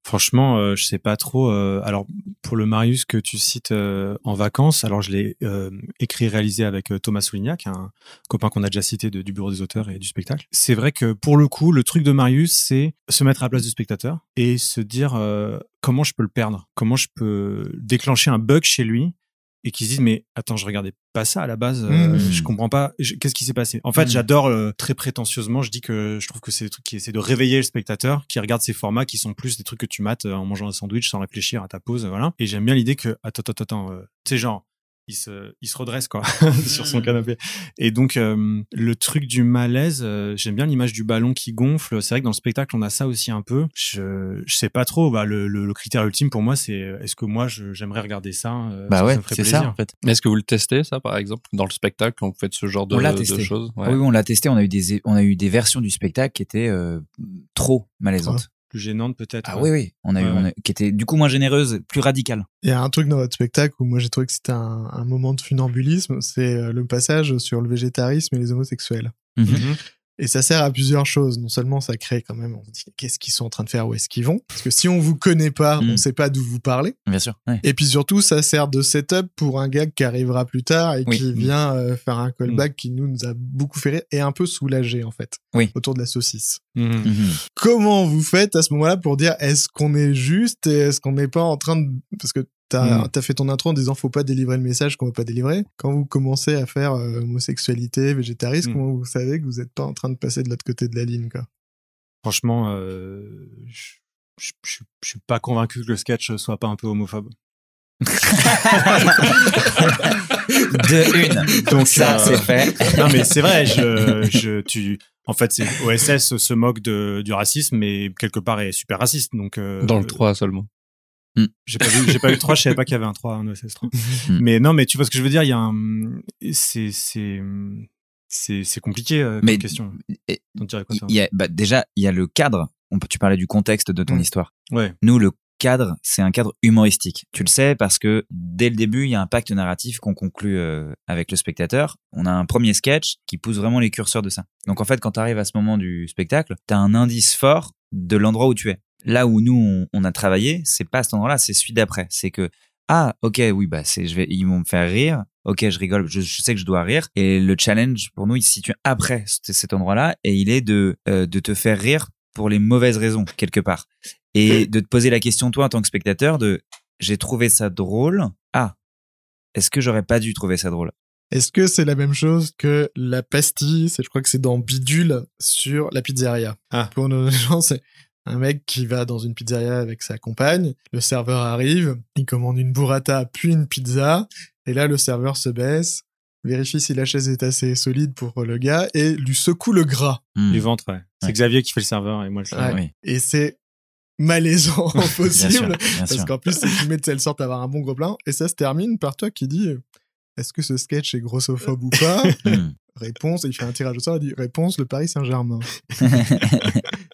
Franchement, euh, je sais pas trop. euh, alors pour le Marius que tu cites euh, en vacances, alors je l'ai euh, écrit réalisé avec Thomas Soulignac, un copain qu'on a déjà cité du bureau des auteurs et du spectacle. C'est vrai que pour le coup, le truc de Marius, c'est se mettre à la place du spectateur et se dire comment je peux le perdre, comment je peux déclencher un bug chez lui et qui se disent mais attends je regardais pas ça à la base euh, Mhm. je comprends pas qu'est-ce qui s'est passé? En fait Mhm. j'adore euh, très prétentieusement je dis que je trouve que c'est des trucs qui essaient de réveiller le spectateur qui regarde ces formats qui sont plus des trucs que tu mates euh, en mangeant un sandwich sans réfléchir à ta pause voilà et j'aime bien l'idée que attends attends attends euh, tu sais genre il se, il se redresse quoi sur son canapé. Et donc euh, le truc du malaise euh, j'aime bien l'image du ballon qui gonfle. C'est vrai que dans le spectacle on a ça aussi un peu. Je, je sais pas trop. Bah le, le, le critère ultime pour moi c'est euh, est-ce que moi je- j'aimerais regarder ça euh, Bah ouais, c'est ça en fait. Mais est-ce que vous le testez, ça, par exemple, dans le spectacle, quand vous faites ce genre de, de choses? Ouais. Oui, oui, on l'a testé. On a eu des, on a eu des versions du spectacle qui étaient euh, trop malaisantes. Plus gênante peut-être Ah ouais. oui, oui. On a eu, Ouais, on a- qui était du coup moins généreuse, plus radicale. Il y a un truc dans votre spectacle où moi j'ai trouvé que c'était un, un moment de funambulisme, c'est euh, le passage sur le végétarisme et les homosexuels. Mhm. Mhm. Et ça sert à plusieurs choses. Non seulement ça crée quand même, on se dit qu'est-ce qu'ils sont en train de faire, où est-ce qu'ils vont? Parce que si on vous connaît pas, Mm. on sait pas d'où vous parlez. Bien sûr. Ouais. Et puis surtout, ça sert de setup pour un gag qui arrivera plus tard et Oui. qui Mm. vient euh, faire un callback qui nous, nous a beaucoup fait rire et un peu soulagé en fait. Oui. Autour de la saucisse. Mhm. Mhm. Comment vous faites à ce moment-là pour dire est-ce qu'on est juste et est-ce qu'on n'est pas en train de parce que t'as Mm. as fait ton intro en disant faut pas délivrer le message qu'on veut pas délivrer. Quand vous commencez à faire euh, homosexualité, végétarisme, Mm. comment vous savez que vous êtes pas en train de passer de l'autre côté de la ligne quoi? Franchement euh, je, je, je- je suis pas convaincu que le sketch soit pas un peu homophobe De une. donc Ça, euh, c'est fait. non mais c'est vrai je, je tu en fait c'est OSS se moque de du racisme mais quelque part est super raciste donc euh, Dans le 3 seulement. J'ai pas vu, j'ai pas eu le 3, je savais pas qu'il y avait un 3, un OSS 3. Mm. mais non, mais tu vois ce que je veux dire, il y a un, c'est, c'est, c'est, c'est compliqué, euh, Mais- question. et- quoi, y a, bah, déjà, il y a le cadre. On peut, tu parlais du contexte de ton Mm. histoire. Ouais. Nous, le cadre, c'est un cadre humoristique. Tu le sais parce que dès le début, il y a un pacte narratif qu'on conclut euh, avec le spectateur. On a un premier sketch qui pousse vraiment les curseurs de ça. Donc en fait, quand tu arrives à ce moment du spectacle, tu as un indice fort de l'endroit où tu es. Là où nous on, on a travaillé, c'est pas cet endroit-là, c'est celui d'après. C'est que ah ok oui bah c'est je vais ils vont me faire rire. Ok je rigole, je, je sais que je dois rire. Et le challenge pour nous il se situe après cet, cet endroit-là et il est de euh, de te faire rire pour les mauvaises raisons quelque part et de te poser la question toi en tant que spectateur de j'ai trouvé ça drôle. Ah, est-ce que j'aurais pas dû trouver ça drôle? Est-ce que c'est la même chose que la pastille? C'est, je crois que c'est dans Bidule sur la pizzeria. Ah. Pour nos gens, c'est un mec qui va dans une pizzeria avec sa compagne. Le serveur arrive, il commande une burrata puis une pizza, et là le serveur se baisse, vérifie si la chaise est assez solide pour le gars et lui secoue le gras. Hmm. Les ventres, ouais. C'est Ouais. Xavier qui fait le serveur et moi le serveur. Ouais. Oui, Et c'est malaisant au bien sûr, possible. bien Parce qu'en plus, c'est filmé de telle sorte à avoir un bon gros plan. Et ça se termine par toi qui dit euh, Est-ce que ce sketch est grossophobe ou pas Hmm. Réponse, et il fait un tirage au sort, il dit Réponse, le Paris Saint-Germain.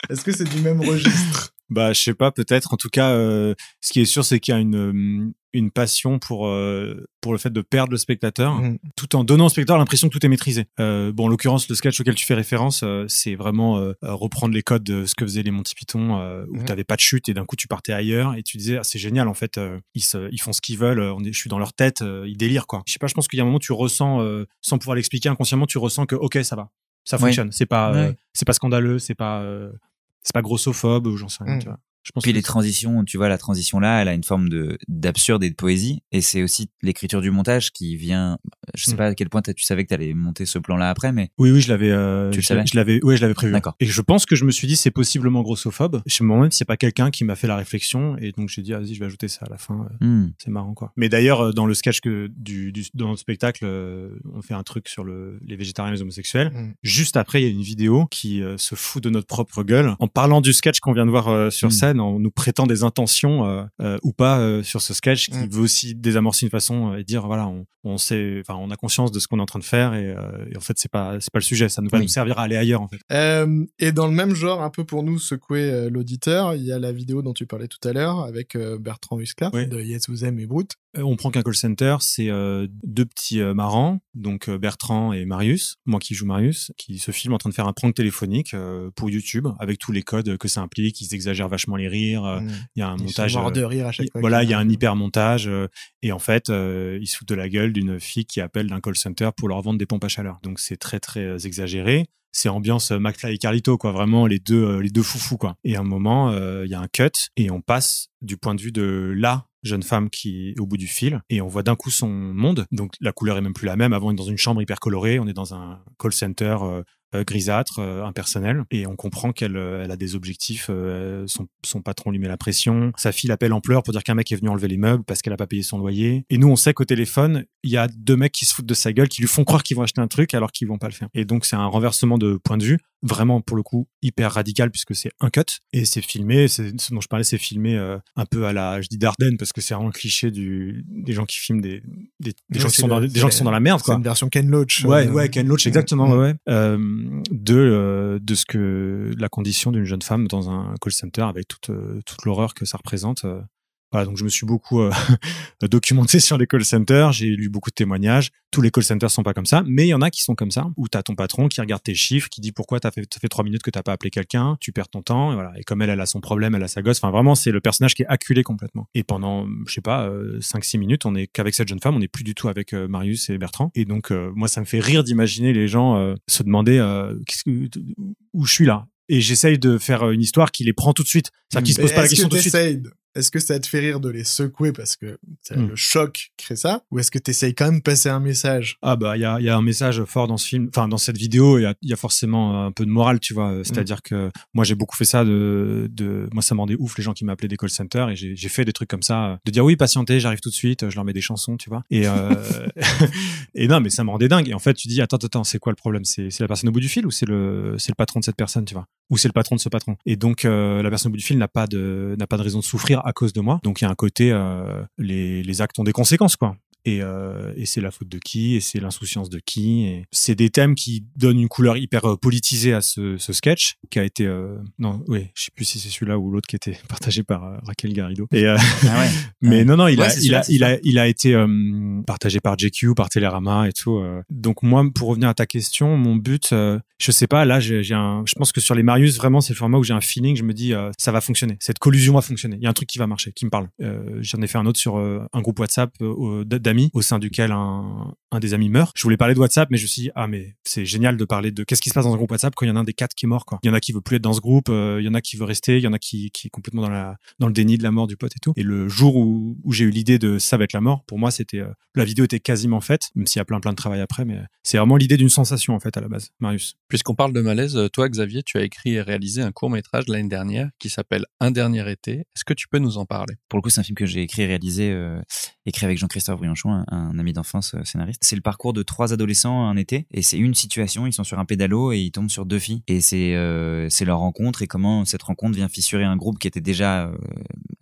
Est-ce que c'est du même registre? Bah, je sais pas, peut-être. En tout cas, euh, ce qui est sûr, c'est qu'il y a une, euh, une passion pour, euh, pour le fait de perdre le spectateur, Mm. tout en donnant au spectateur l'impression que tout est maîtrisé. Euh, bon, en l'occurrence, le sketch auquel tu fais référence, c'est vraiment reprendre les codes de ce que faisaient les Monty Python, où Mm. t'avais pas de chute et d'un coup tu partais ailleurs et tu disais, ah, c'est génial, en fait, ils, se, ils font ce qu'ils veulent, on est, je suis dans leur tête, ils délirent, quoi. Je sais pas, je pense qu'il y a un moment, tu ressens, sans pouvoir l'expliquer inconsciemment, tu ressens que, ok, ça va. Ça fonctionne. C'est pas, euh, Ouais. c'est pas scandaleux, c'est pas, euh, c'est pas grossophobe ou j'en sais rien, Mm. tu vois. Je pense Puis que les transitions, tu vois, la transition là, elle a une forme de d'absurde et de poésie. Et c'est aussi l'écriture du montage qui vient. Je sais Mm. pas à quel point tu savais que t'allais monter ce plan-là après, mais Oui, oui, je l'avais. euh, Tu le je savais l'avais- Je l'avais. Ouais, je l'avais prévu. D'accord. Et je pense que je me suis dit c'est possiblement grossophobe. Chez moi-même, c'est pas quelqu'un qui m'a fait la réflexion et donc j'ai dit ah, vas-y, je vais ajouter ça à la fin. euh, hmm, C'est marrant quoi. Mais d'ailleurs, euh, dans le sketch que du, du dans le spectacle, euh, on fait un truc sur le, les végétariens et les homosexuels. Mm. Juste après, il y a une vidéo qui euh, se fout de notre propre gueule en parlant du sketch qu'on vient de voir euh, sur Mm. Scène, en nous prêtant des intentions euh, euh, ou pas euh, sur ce sketch, qui Mm. veut aussi désamorcer une façon euh, et dire voilà, on, on sait, enfin, on a conscience de ce qu'on est en train de faire et, euh, et en fait, c'est pas c'est pas le sujet. Ça nous va Oui. nous servir à aller ailleurs en fait. Euh, Et dans le même genre, un peu pour nous secouer euh, l'auditeur, il y a la vidéo dont tu parlais tout à l'heure avec euh, Bertrand Huskla Oui. de Yes Vous Aime et Brut. Euh, on prend qu'un call center, c'est euh, deux petits euh, marrants, donc euh, Bertrand et Marius, moi qui joue Marius, qui se filment en train de faire un prank téléphonique euh, pour YouTube avec tous les codes que ça implique. Ils exagèrent vachement les rires. Mm. Il y a un Ils sont montage. euh, de rire à chaque fois. voilà, il y a un hyper montage et en fait, euh, ils se foutent de la gueule d'une fille qui appelle d'un call center pour leur vendre des pompes à chaleur. Donc c'est très très exagéré. C'est ambiance euh, McFly et Carlito quoi, vraiment les deux euh, les deux foufous quoi. Et à un moment, euh, il y a un cut et on passe du point de vue de la jeune femme qui est au bout du fil et on voit d'un coup son monde. Donc la couleur est même plus la même. Avant, on est dans une chambre hyper colorée, on est dans un call center grisâtre, euh, impersonnel, et on comprend qu'elle euh, elle a des objectifs. euh, son, son patron lui met la pression. Sa fille l'appelle en pleurs pour dire qu'un mec est venu enlever les meubles parce qu'elle a pas payé son loyer. Et nous, on sait qu'au téléphone, il y a deux mecs qui se foutent de sa gueule, qui lui font croire qu'ils vont acheter un truc alors qu'ils vont pas le faire. Et donc c'est un renversement de point de vue vraiment pour le coup hyper radical puisque c'est un cut et c'est filmé. C'est ce dont je parlais, c'est filmé euh, un peu à la, je dis Dardenne parce que c'est vraiment le cliché du des gens qui filment des des, des Ouais, gens qui c'est sont dans des gens qui sont dans la merde C'est quoi. une version Ken Loach. Ouais, euh, ouais, Ken Loach, exactement, Mm. ouais, ouais. Euh, de euh, de ce que la condition d'une jeune femme dans un call center avec toute euh, toute l'horreur que ça représente. Voilà, donc je me suis beaucoup euh, documenté sur les call centers, j'ai lu beaucoup de témoignages. Tous les call centers sont pas comme ça, mais il y en a qui sont comme ça, où t'as ton patron qui regarde tes chiffres, qui dit pourquoi t'as fait, ça fait trois minutes que t'as pas appelé quelqu'un, tu perds ton temps, et voilà. Et comme elle, elle a son problème, elle a sa gosse. Enfin, vraiment, c'est le personnage qui est acculé complètement. Et pendant, je sais pas, euh, 5-6 minutes, on est qu'avec cette jeune femme, on n'est plus du tout avec euh, Marius et Bertrand. Et donc, euh, moi, ça me fait rire d'imaginer les gens euh, se demander euh, que- où je suis là. Et j'essaye de faire une histoire qui les prend tout de suite. C'est-à-dire qu'ils se posent pas la question que tout de suite. Est-ce que ça te fait rire de les secouer parce que c'est Mm. le choc crée ça Ou est-ce que t'essayes quand même de passer un message? Ah bah il y a, y a un message fort dans ce film, enfin dans cette vidéo, il y y a forcément un peu de morale, tu vois. C'est-à-dire que moi j'ai beaucoup fait ça de, de moi ça m'en rendait ouf les gens qui m'appelaient des call centers et j'ai fait des trucs comme ça, de dire oui patientez, j'arrive tout de suite, je leur mets des chansons, tu vois. Et euh, et non mais ça me rendait dingue. Et en fait tu dis attends attends c'est quoi le problème? C'est la personne au bout du fil ou c'est le le patron de cette personne, tu vois Ou c'est le patron de ce patron? Et donc euh, la personne au bout du fil n'a pas de pas de raison de souffrir à cause de moi. Donc il y a un côté euh, les les actes ont des conséquences quoi et, euh, et c'est la faute de qui? Et c'est l'insouciance de qui? Et c'est des thèmes qui donnent une couleur hyper euh, politisée à ce, ce sketch qui a été euh, non oui je sais plus si c'est celui-là ou l'autre qui était partagé par euh, Raquel Garrido. Et euh, Ah ouais. mais non non il Ouais, a il a il a il a été euh, partagé par JQ par Télérama et tout donc moi pour revenir à ta question mon but euh, je sais pas là j'ai j'ai un je pense que sur les Marius vraiment c'est le format où j'ai un feeling je me dis euh, ça va fonctionner. Cette collusion va fonctionner. Il y a un truc qui va marcher qui me parle. Euh, j'en ai fait un autre sur euh, un groupe WhatsApp euh, d'amis au sein duquel un, un des amis meurt. Je voulais parler de WhatsApp, mais je me suis dit, ah, mais c'est génial de parler de qu'est-ce qui se passe dans un groupe WhatsApp quand il y en a un des quatre qui est mort, quoi. Il y en a qui veut plus être dans ce groupe, euh, il y en a qui veut rester, il y en a qui, qui est complètement dans la, dans le déni de la mort du pote et tout. Et le jour où, où j'ai eu l'idée de ça va être la mort, pour moi, c'était, euh, la vidéo était quasiment faite, même s'il y a plein, plein de travail après, mais c'est vraiment l'idée d'une sensation, en fait, à la base, Marius. Puisqu'on parle de malaise, toi, Xavier, tu as écrit et réalisé un court métrage l'année dernière qui s'appelle Un dernier été. Est-ce que tu peux nous en parler? Pour le coup, c'est un film que j'ai écrit et réalisé, euh, écrit avec Jean-Christophe Un, ami d'enfance euh, scénariste. C'est le parcours de trois adolescents un été, et c'est une situation. Ils sont sur un pédalo et ils tombent sur deux filles, et c'est euh, leur rencontre et comment cette rencontre vient fissurer un groupe qui était déjà euh,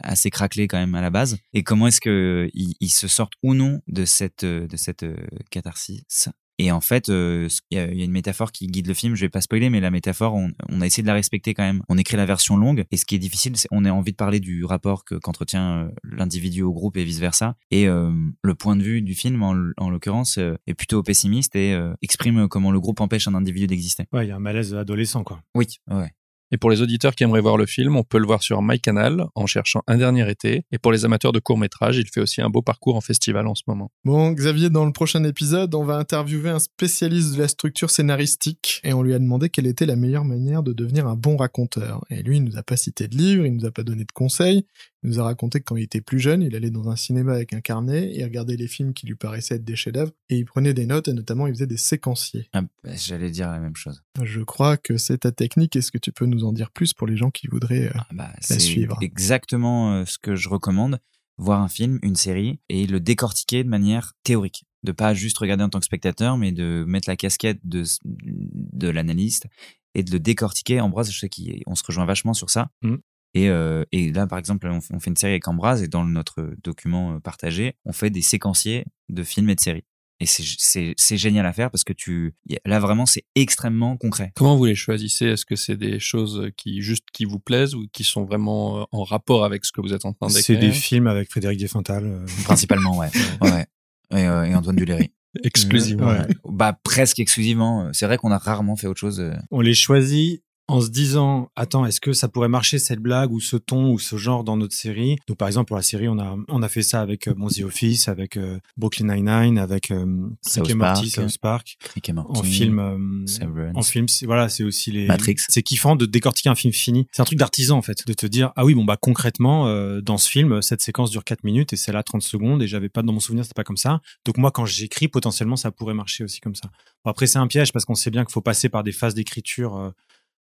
assez craquelé quand même à la base, et comment est-ce que ils, se sortent ou non de cette de cette catharsis? Et en fait, euh, il y, a- il y a une métaphore qui guide le film. Je vais pas spoiler, mais la métaphore, on, on a essayé de la respecter quand même. On écrit la version longue, et ce qui est difficile, c'est on a envie de parler du rapport que qu'entretient euh, l'individu au groupe et vice versa. Et euh, le point de vue du film, en, l'occurrence, euh, est plutôt pessimiste et exprime comment le groupe empêche un individu d'exister. Ouais, il y a un malaise adolescent, quoi. Oui, ouais. Et pour les auditeurs qui aimeraient voir le film, on peut le voir sur MyCanal en cherchant Un dernier été. Et pour les amateurs de courts-métrages, il fait aussi un beau parcours en festival en ce moment. Bon, Xavier, dans le prochain épisode, on va interviewer un spécialiste de la structure scénaristique et on lui a demandé quelle était la meilleure manière de devenir un bon raconteur. Et lui, il nous a pas cité de livre, il nous a pas donné de conseils, il nous a raconté que quand il était plus jeune, il allait dans un cinéma avec un carnet, il regardait les films qui lui paraissaient être des chefs-d'œuvre et il prenait des notes et notamment il faisait des séquenciers. Ah, bah, J'allais dire la même chose. Je crois que c'est ta technique. Est-ce que tu peux nous en dire plus pour les gens qui voudraient euh, Ah, bah, c'est suivre? exactement euh, ce que je recommande. Voir un film, une série, et le décortiquer de manière théorique. De pas juste regarder en tant que spectateur, mais de mettre la casquette de, de l'analyste et de le décortiquer. Ambroise, je sais qu'on se rejoint vachement sur ça. Mhm. Et, euh, et là, par exemple, on fait, on fait une série avec Ambroise et dans notre document euh, partagé, on fait des séquenciers de films et de séries. Et c'est- c'est c'est génial à faire parce que tu là vraiment c'est extrêmement concret. Comment vous les choisissez? Est-ce que c'est des choses qui juste qui vous plaisent ou qui sont vraiment euh, en rapport avec ce que vous êtes en train C'est d'écrire? des films avec Frédéric Desfontal. euh, Principalement, ouais. ouais. Et, euh, et Antoine Duléry. exclusivement Ouais. Bah presque exclusivement. C'est vrai qu'on a rarement fait autre chose. on les choisit en se disant attends est-ce que ça pourrait marcher cette blague ou ce ton ou ce genre dans notre série? Donc par exemple pour la série on a on a fait ça avec euh, The Office avec euh, Brooklyn Nine-Nine avec euh, South Rick et Morty Park. South Park. Rick et Morty, en film euh, en film c'est- voilà c'est aussi les Matrix. c'est kiffant de décortiquer un film fini. C'est un truc d'artisan en fait de te dire ah oui bon bah concrètement euh, dans ce film cette séquence dure 4 minutes et c'est là 30 secondes et j'avais pas dans mon souvenir c'était pas comme ça. Donc moi quand j'écris potentiellement ça pourrait marcher aussi comme ça. Bon, après c'est un piège parce qu'on sait bien qu'il faut passer par des phases d'écriture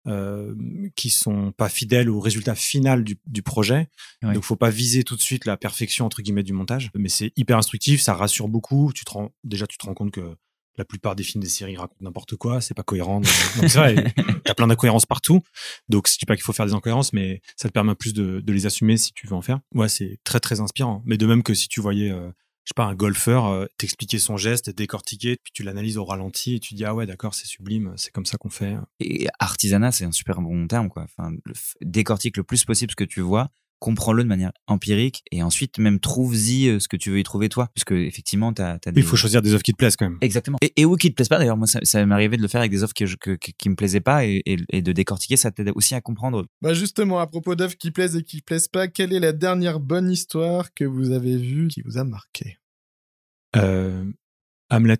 euh, qui sont pas fidèles au résultat final du, du projet. Oui. Donc, faut pas viser tout de suite la perfection entre guillemets du montage. Mais c'est hyper instructif, ça rassure beaucoup. Tu te rends, déjà, tu te rends compte que la plupart des films, des séries racontent n'importe quoi, c'est pas cohérent. Donc, donc c'est vrai, il y a plein d'incohérences partout. Donc, je dis pas qu'il faut faire des incohérences, mais ça te permet plus de, de les assumer si tu veux en faire. Ouais, c'est très très inspirant. Mais de même que si tu voyais euh, je sais pas, un golfeur euh, t'expliquer son geste, décortiquer, puis tu l'analyses au ralenti et tu dis ah ouais d'accord c'est sublime, c'est comme ça qu'on fait. Et artisanat, c'est un super bon terme, quoi. Enfin, décortique le plus possible ce que tu vois, comprends-le de manière empirique, et ensuite même trouve-y euh, ce que tu veux y trouver toi, puisque effectivement, t'as, t'as des... Il faut choisir des œuvres qui te plaisent quand même. Exactement. Et, et ou qui te plaisent pas d'ailleurs. Moi, ça, ça m'est arrivé de le faire avec des offres que je, que, que- qui me plaisaient pas et, et, et de décortiquer, ça t'aide aussi à comprendre. Bah justement, à propos d'œuvres qui plaisent et qui plaisent pas, quelle est la dernière bonne histoire que vous avez vue qui vous a marqué? Euh, Hamlet.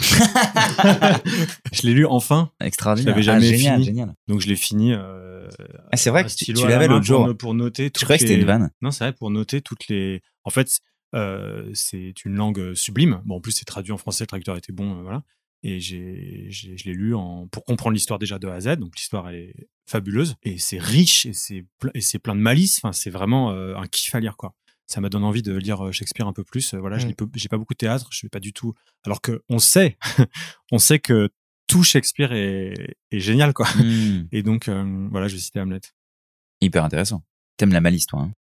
Je l'ai lu enfin, Extraordinaire. Je l'avais jamais ah, génial, fini. génial. donc je l'ai fini. Euh, Ah, c'est vrai que tu, l'avais l'autre jour. pour noter. Je croyais que c'était une vanne? Non, c'est vrai pour noter toutes les. En fait, euh, c'est une langue sublime. Bon, en plus c'est traduit en français, le traducteur était bon, euh, voilà. Et j'ai, je l'ai lu en pour comprendre l'histoire déjà de A à Z. Donc l'histoire elle est fabuleuse et c'est riche et c'est et c'est plein de malice. Enfin, c'est vraiment euh, un kiff à lire quoi. Ça m'a donné envie de lire euh, Shakespeare un peu plus. Euh, Voilà, je Mm. j'ai pas beaucoup de théâtre, je fais pas du tout. Alors que on sait, on sait que tout Shakespeare est, est génial quoi. Hmm, Et donc euh, voilà, je vais citer Hamlet. hyper intéressant. T'aimes la malice, toi. Hein?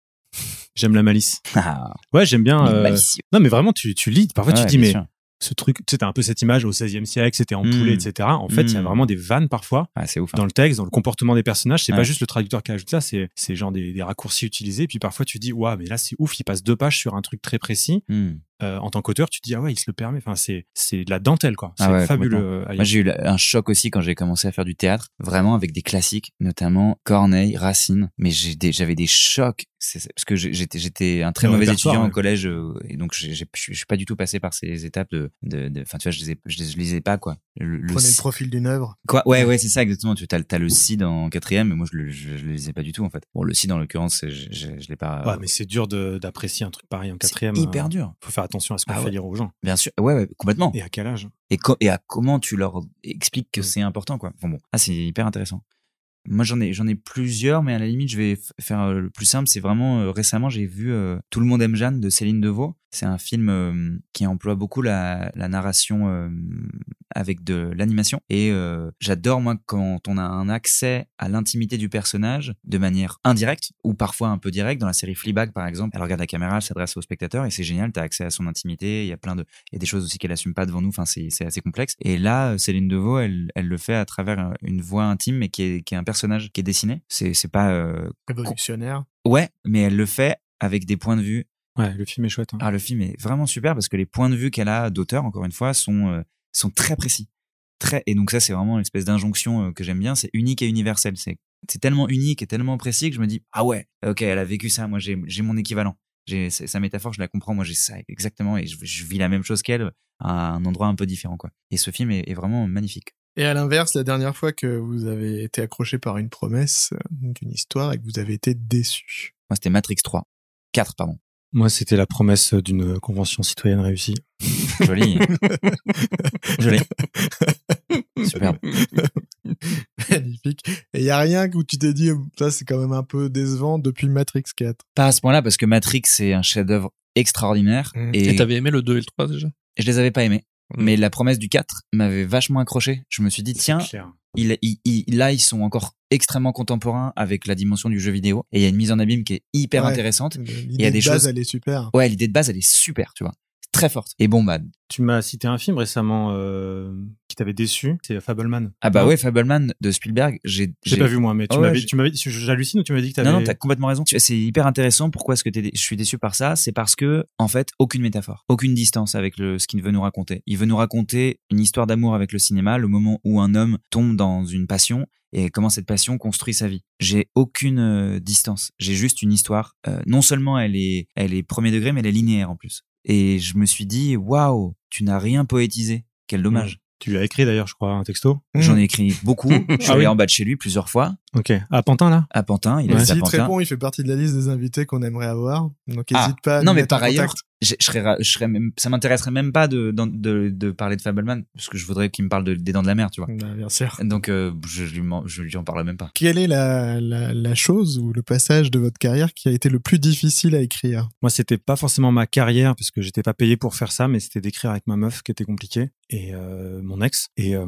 J'aime la malice. Ah, Ouais, j'aime bien. euh. Non, mais vraiment, tu, tu lis. Parfois, tu Ouais, dis, mais sûr. Ce truc, tu sais, un peu cette image au 16e siècle, c'était en Mm. poulet, etc. En fait, il y a Mm. vraiment des vannes parfois Ah, ouf. hein. dans le texte, dans le comportement des personnages. C'est pas juste le traducteur qui ajoute ça, c'est, c'est genre des, des raccourcis utilisés. Puis parfois, tu dis, waouh, mais là, c'est ouf, il passe deux pages sur un truc très précis. Hmm. Euh, en tant qu'auteur, tu te dis ah ouais, il se le permet. Enfin, c'est c'est de la dentelle quoi. C'est Ah ouais, fabuleux. euh, Moi, j'ai eu un choc aussi quand j'ai commencé à faire du théâtre, vraiment avec des classiques, notamment Corneille, Racine. Mais j'ai des- j'avais des chocs, c'est- c'est- parce que j'étais j'étais un très Le mauvais étudiant ouais. au collège, euh, et donc j'ai- j'ai- je suis je suis pas du tout passé par ces étapes de, de, de- enfin tu vois, je les, ai- je les je lisais pas quoi. Le, le Prenez le profil d'une œuvre. Quoi? Ouais, ouais, c'est ça exactement. Tu as, le Cid en quatrième, mais moi je le, je, je le lisais pas du tout en fait. Bon, le Cid en l'occurrence, je, je, je l'ai pas. Ouais, mais c'est dur de- d'apprécier un truc pareil en c'est quatrième. hyper euh, dur. Faut faire attention à ce qu'on Ah fait ouais. lire aux gens. Bien sûr. Ouais, ouais, complètement. Et à quel âge? Et, co- et à comment tu leur expliques que c'est important quoi. Bon bon, ah c'est hyper intéressant. Moi j'en ai j'en ai plusieurs mais à la limite je vais faire euh, le plus simple, c'est vraiment euh, récemment j'ai vu euh, Tout le monde aime Jeanne de Céline Deveau. C'est un film euh, qui emploie beaucoup la, la narration euh, avec de l'animation et euh, j'adore moi quand on a un accès à l'intimité du personnage de manière indirecte ou parfois un peu directe dans la série Fleabag par exemple. Elle regarde la caméra, elle s'adresse au spectateur et c'est génial, tu as accès à son intimité, il y a plein de il y a des choses aussi qu'elle assume pas devant nous. Enfin, c'est assez complexe. Et là, Céline Deveau, elle, elle le fait à travers une voix intime, mais qui est, qui est un personnage qui est dessiné. C'est c'est pas Révolutionnaire. ouais, mais elle le fait avec des points de vue. Ouais, le film est chouette. hein. Ah, le film est vraiment super parce que les points de vue qu'elle a d'auteur, encore une fois, sont euh, sont très précis. Très et donc ça, c'est vraiment une espèce d'injonction euh, que j'aime bien. C'est unique et universel. C'est c'est tellement unique et tellement précis que je me dis ah ouais, ok, elle a vécu ça. Moi, j'ai j'ai mon équivalent. J'ai sa métaphore, je la comprends. Moi, j'ai ça exactement et je, je vis la même chose qu'elle à un endroit un peu différent quoi. Et ce film est, est vraiment magnifique. Et à l'inverse, la dernière fois que vous avez été accroché par une promesse, euh, donc une histoire, et que vous avez été déçu. Moi, c'était Matrix 3. 4, pardon. Moi, c'était la promesse d'une convention citoyenne réussie. Joli. Joli. Superbe. Magnifique. Et il y a rien où tu t'es dit, ça c'est quand même un peu décevant depuis Matrix 4. Pas à ce point-là parce que Matrix c'est un chef-d'œuvre extraordinaire Mm. et, t'avais aimé le 2 et le 3 déjà? Je les avais pas aimés. Mm. Mais la promesse du 4 m'avait vachement accroché. Je me suis dit tiens, clair. Il, il- il- là ils sont encore extrêmement contemporains avec la dimension du jeu vidéo et il y a une mise en abîme qui est hyper Ouais. intéressante. L'idée y a de des base, choses- elle est super. Ouais, l'idée de base elle est super, tu vois. Très forte. Et bon bah Tu m'as cité un film récemment euh, qui t'avait déçu, c'est Fableman. ah bah ouais, Fableman de Spielberg, j'ai J'ai pas vu moi, mais tu ouais, m'avais, j'ai- tu m'avais, j'hallucine ou tu m'avais dit que t'avais. Non, non, t'as complètement raison. Tu- C'est hyper intéressant. Pourquoi est-ce que t'es dé- je suis déçu par ça? C'est parce que, en fait, aucune métaphore, aucune distance avec le, ce qu'il veut nous raconter. Il veut nous raconter une histoire d'amour avec le cinéma, le moment où un homme tombe dans une passion et comment cette passion construit sa vie. J'ai aucune euh, distance. J'ai juste une histoire. Euh, non seulement elle est, elle est premier degré, mais elle est linéaire en plus. Et je me suis dit, waouh, tu n'as rien poétisé. Quel dommage. Tu lui as écrit d'ailleurs, je crois, un texto? J'en ai écrit beaucoup. Je suis Ah allé oui? en bas de chez lui plusieurs fois. Ok. À Pantin là? À Pantin, il Ouais. habite à Pantin. répond, il fait partie de la liste des invités qu'on aimerait avoir. Donc Ah, n'hésite pas à non, mais par ailleurs, je, je serais, ra- je serais même, ça m'intéresserait même pas de, de, de parler de Fableman, parce que je voudrais qu'il me parle de, des dents de la mer, tu vois. Bah, bien sûr. Donc, euh, je, je lui, je lui en parle même pas. Quelle est la, la, la chose ou le passage de votre carrière qui a été le plus difficile à écrire? Moi, c'était pas forcément ma carrière parce que j'étais pas payé pour faire ça, mais c'était d'écrire avec ma meuf qui était compliqué et euh, mon ex. Et, euh,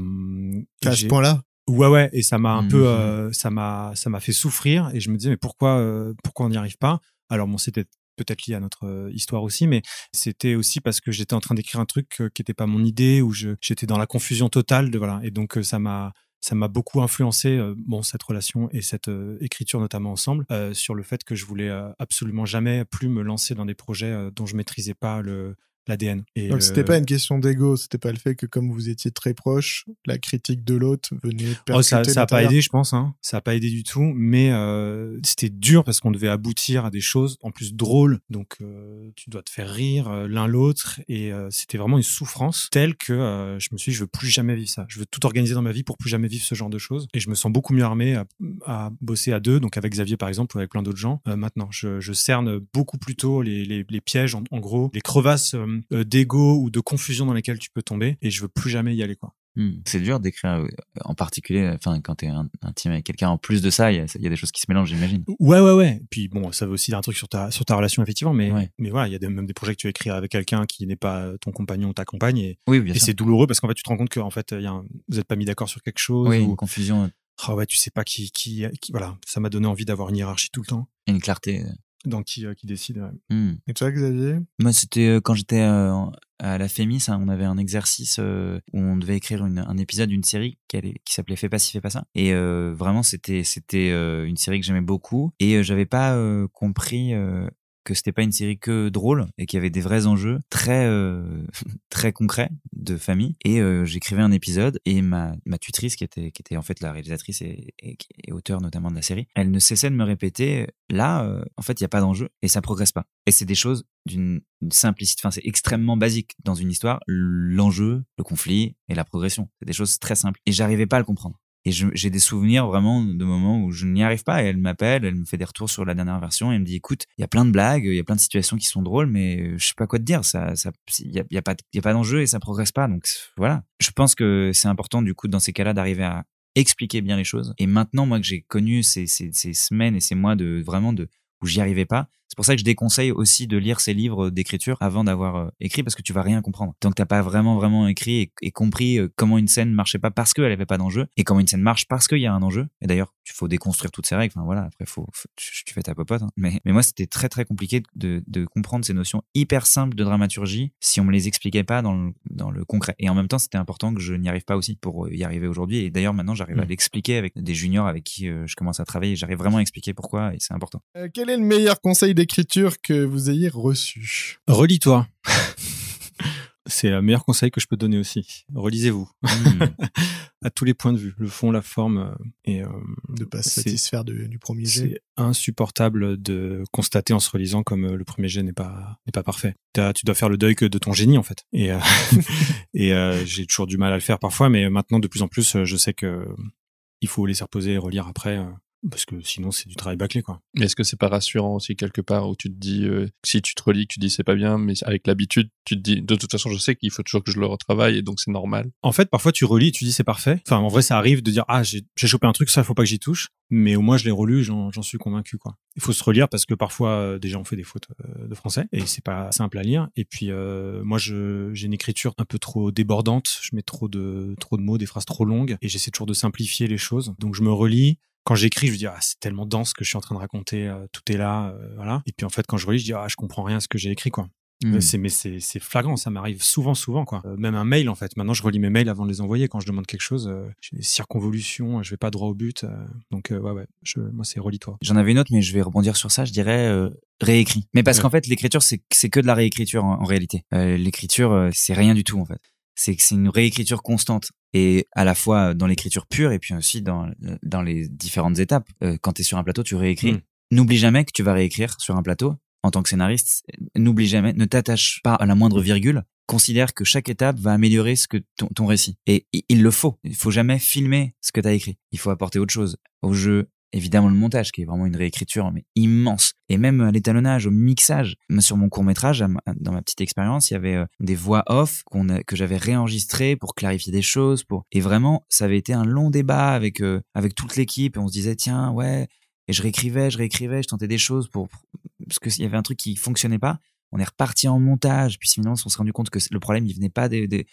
et À ce point-là? Ouais, ouais, et ça m'a un peu, euh, ça m'a, ça m'a fait souffrir, et je me disais mais pourquoi, euh, pourquoi on n'y arrive pas? Alors bon, c'était peut-être lié à notre euh, histoire aussi, mais c'était aussi parce que j'étais en train d'écrire un truc euh, qui n'était pas mon idée, où je, j'étais dans la confusion totale de voilà, et donc euh, ça m'a, ça m'a beaucoup influencé, euh, bon, cette relation et cette euh, écriture notamment ensemble, euh, sur le fait que je voulais absolument jamais plus me lancer dans des projets dont je maîtrisais pas le l'ADN. Donc le- c'était pas une question d'ego, c'était pas le fait que comme vous étiez très proches, la critique de l'autre venait Oh, ça, ça a pas aidé, je pense. Hein. Ça a pas aidé du tout, mais euh, c'était dur parce qu'on devait aboutir à des choses en plus drôles. Donc, euh, tu dois te faire rire euh, l'un l'autre, et euh, c'était vraiment une souffrance telle que euh, je me suis dit, je veux plus jamais vivre ça. Je veux tout organiser dans ma vie pour plus jamais vivre ce genre de choses. Et je me sens beaucoup mieux armé à, à bosser à deux, donc avec Xavier par exemple ou avec plein d'autres gens. Euh, maintenant, je, je cerne beaucoup plus tôt les, les, les pièges, en, en gros, les crevasses euh, euh, d'ego ou de confusion dans lesquelles tu peux tomber, et je veux plus jamais y aller, quoi. Hmm. C'est dur d'écrire, euh, en particulier, enfin, quand t'es intime avec quelqu'un. En plus de ça, il y a, il y a des choses qui se mélangent, j'imagine. Ouais, ouais, ouais. Puis bon, ça veut aussi dire un truc sur ta, sur ta relation, effectivement. Mais, Ouais. mais voilà, il y a des- même des projets que tu écris avec quelqu'un qui n'est pas ton compagnon ou ta compagne. Et, Oui, bien et c'est douloureux parce qu'en fait, tu te rends compte que en fait, il y a un- vous n'êtes pas mis d'accord sur quelque chose. Oui, ou, une confusion, Ah ouais, tu sais pas qui, qui, qui- Voilà, ça m'a donné envie d'avoir une hiérarchie tout le temps une clarté. Dans qui, euh, qui décide. ouais. Hmm. Et toi Xavier? Moi, c'était euh, quand j'étais euh, à la Fémis, hein, on avait un exercice où on devait écrire une- un épisode d'une série qui, s'appelait Fais pas ci, fais pas ça. Et euh, vraiment, c'était c'était une série que j'aimais beaucoup. Et j'avais pas euh, compris euh, que c'était pas une série que drôle et qu'il y avait des vrais enjeux très euh, très concrets de famille. Et euh, j'écrivais un épisode et ma, ma tutrice qui était qui était en fait la réalisatrice et, et, auteur notamment de la série, elle ne cessait de me répéter là euh, en fait il y a pas d'enjeu et ça progresse pas. Et c'est des choses d'une simplicité, enfin c'est extrêmement basique dans une histoire, l'enjeu, le conflit et la progression. C'est des choses très simples et j'arrivais pas à le comprendre. Et j'ai des souvenirs vraiment de moments où je n'y arrive pas. Et elle m'appelle, elle me fait des retours sur la dernière version et elle me dit écoute, il y a plein de blagues, il y a plein de situations qui sont drôles, mais je sais pas quoi te dire. Ça, ça, il y a, y a, pas, y a pas d'enjeu et ça progresse pas. Donc voilà. Je pense que c'est important du coup dans ces cas-là d'arriver à expliquer bien les choses. Et maintenant, moi que j'ai connu ces, ces, ces semaines et ces mois de vraiment de où j'y arrivais pas. C'est pour ça que je déconseille aussi de lire ces livres d'écriture avant d'avoir euh, écrit parce que tu vas rien comprendre. Tant que t'as pas vraiment vraiment écrit et, et compris euh, comment une scène marchait pas parce qu'elle avait pas d'enjeu et comment une scène marche parce qu'il y a un enjeu. Et d'ailleurs, il faut déconstruire toutes ces règles. Enfin voilà, après faut, faut tu, tu, fais ta popote. Hein. Mais mais moi c'était très très compliqué de, de comprendre ces notions hyper simples de dramaturgie si on me les expliquait pas dans le, dans le concret. Et en même temps, c'était important que je n'y arrive pas aussi pour y arriver aujourd'hui. Et d'ailleurs maintenant, j'arrive mmh. à l'expliquer avec des juniors avec qui euh, je commence à travailler. J'arrive vraiment à expliquer pourquoi et c'est important. Euh, quel est le meilleur conseil d'écriture que vous ayez reçu Relis-toi. C'est le meilleur conseil que je peux donner aussi. Relisez-vous. Mmh. à tous les points de vue. Le fond, la forme. Euh, et, euh, de pas se satisfaire de, du premier jet. C'est insupportable de constater en se relisant comme euh, le premier jet n'est pas, n'est pas parfait. tu dois faire le deuil que de ton génie, en fait. Et, euh, et euh, j'ai toujours du mal à le faire parfois, mais maintenant, de plus en plus, je sais que il faut laisser reposer et relire après parce que sinon c'est du travail bâclé quoi. Mais est-ce que c'est pas rassurant aussi quelque part où tu te dis euh, si tu te relis tu dis c'est pas bien mais avec l'habitude tu te dis de toute façon je sais qu'il faut toujours que je le retravaille et donc c'est normal. En fait parfois tu relis tu dis c'est parfait. Enfin en vrai ça arrive de dire ah j'ai chopé un truc ça faut pas que j'y touche mais au moins je l'ai relu j'en suis convaincu quoi. Il faut se relire parce que parfois euh, déjà on fait des fautes euh, de français et c'est pas simple à lire et puis euh, moi j'ai une écriture un peu trop débordante, je mets trop de trop de mots, des phrases trop longues et j'essaie toujours de simplifier les choses. Donc je me relis quand j'écris, je me dis ah, c'est tellement dense ce que je suis en train de raconter, euh, tout est là, euh, voilà. Et puis en fait, quand je relis, je dis ah je comprends rien à ce que j'ai écrit quoi. Mmh. C'est mais c'est c'est flagrant, ça m'arrive souvent souvent quoi. Euh, même un mail en fait. Maintenant, je relis mes mails avant de les envoyer quand je demande quelque chose. j'ai des circonvolutions, je vais pas droit au but. donc ouais ouais, je, moi c'est relis-toi. J'en avais une autre, mais je vais rebondir sur ça. Je dirais réécrit. Mais parce ouais. qu'en fait, l'écriture c'est c'est que de la réécriture en, en réalité. l'écriture c'est rien du tout en fait c'est que c'est une réécriture constante et à la fois dans l'écriture pure et puis aussi dans dans les différentes étapes. Euh, quand tu es sur un plateau, tu réécris. Mmh. N'oublie jamais que tu vas réécrire sur un plateau en tant que scénariste. N'oublie jamais, ne t'attache pas à la moindre virgule. Considère que chaque étape va améliorer ce que ton, ton récit. Et il le faut. Il faut jamais filmer ce que tu as écrit. Il faut apporter autre chose au jeu, évidemment le montage qui est vraiment une réécriture mais immense. Et même à l'étalonnage au mixage. Sur mon court métrage dans ma petite expérience il y avait euh, des voix off que j'avais réenregistrées pour clarifier des choses pour et vraiment ça avait été un long débat avec euh, avec toute l'équipe et on se disait tiens ouais et je réécrivais je réécrivais je tentais des choses pour parce qu'il y avait un truc qui fonctionnait pas on est reparti en montage, puis finalement on s'est rendu compte que le problème il venait pas de,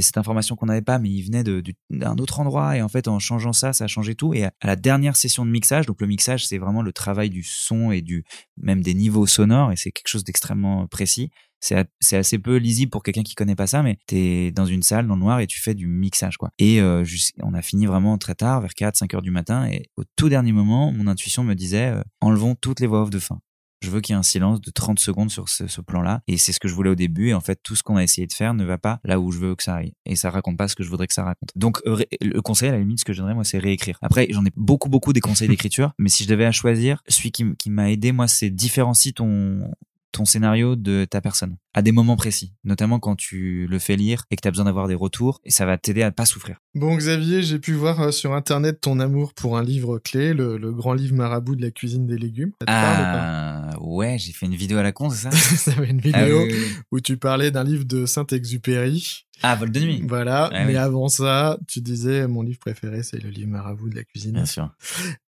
cette information qu'on n'avait pas, mais il venait d'un autre endroit. Et en fait, en changeant ça, ça a changé tout. Et à, la dernière session de mixage, donc le mixage c'est vraiment le travail du son et du même des niveaux sonores, et c'est quelque chose d'extrêmement précis. C'est assez peu lisible pour quelqu'un qui connaît pas ça, mais t'es dans une salle dans le noir et tu fais du mixage quoi. Et euh, on a fini vraiment très tard, vers 4, 5 heures du matin, et au tout dernier moment, mon intuition me disait euh, enlevons toutes les voix off de fin. Je veux qu'il y ait un silence de 30 secondes sur ce, plan-là. Et c'est ce que je voulais au début. Et en fait, tout ce qu'on a essayé de faire ne va pas là où je veux que ça aille. Et ça raconte pas ce que je voudrais que ça raconte. Donc, le conseil, à la limite, ce que je donnerais, moi, c'est réécrire. Après, j'en ai beaucoup, beaucoup des conseils d'écriture. mais si je devais à choisir, celui qui, qui m'a aidé, moi, c'est différencie ton, ton scénario de ta personne à des moments précis, notamment quand tu le fais lire et que tu as besoin d'avoir des retours et ça va t'aider à pas souffrir. Bon Xavier, j'ai pu voir euh, sur internet ton amour pour un livre clé, le, le grand livre marabout de la cuisine des légumes. Ça te ah, parle ouais, j'ai fait une vidéo à la con, c'est ça? Ça une vidéo ah, oui, oui, oui. où tu parlais d'un livre de Saint-Exupéry. Ah, Vol de nuit. Voilà, ah, mais avant ça, tu disais mon livre préféré c'est le livre marabout de la cuisine. Bien sûr.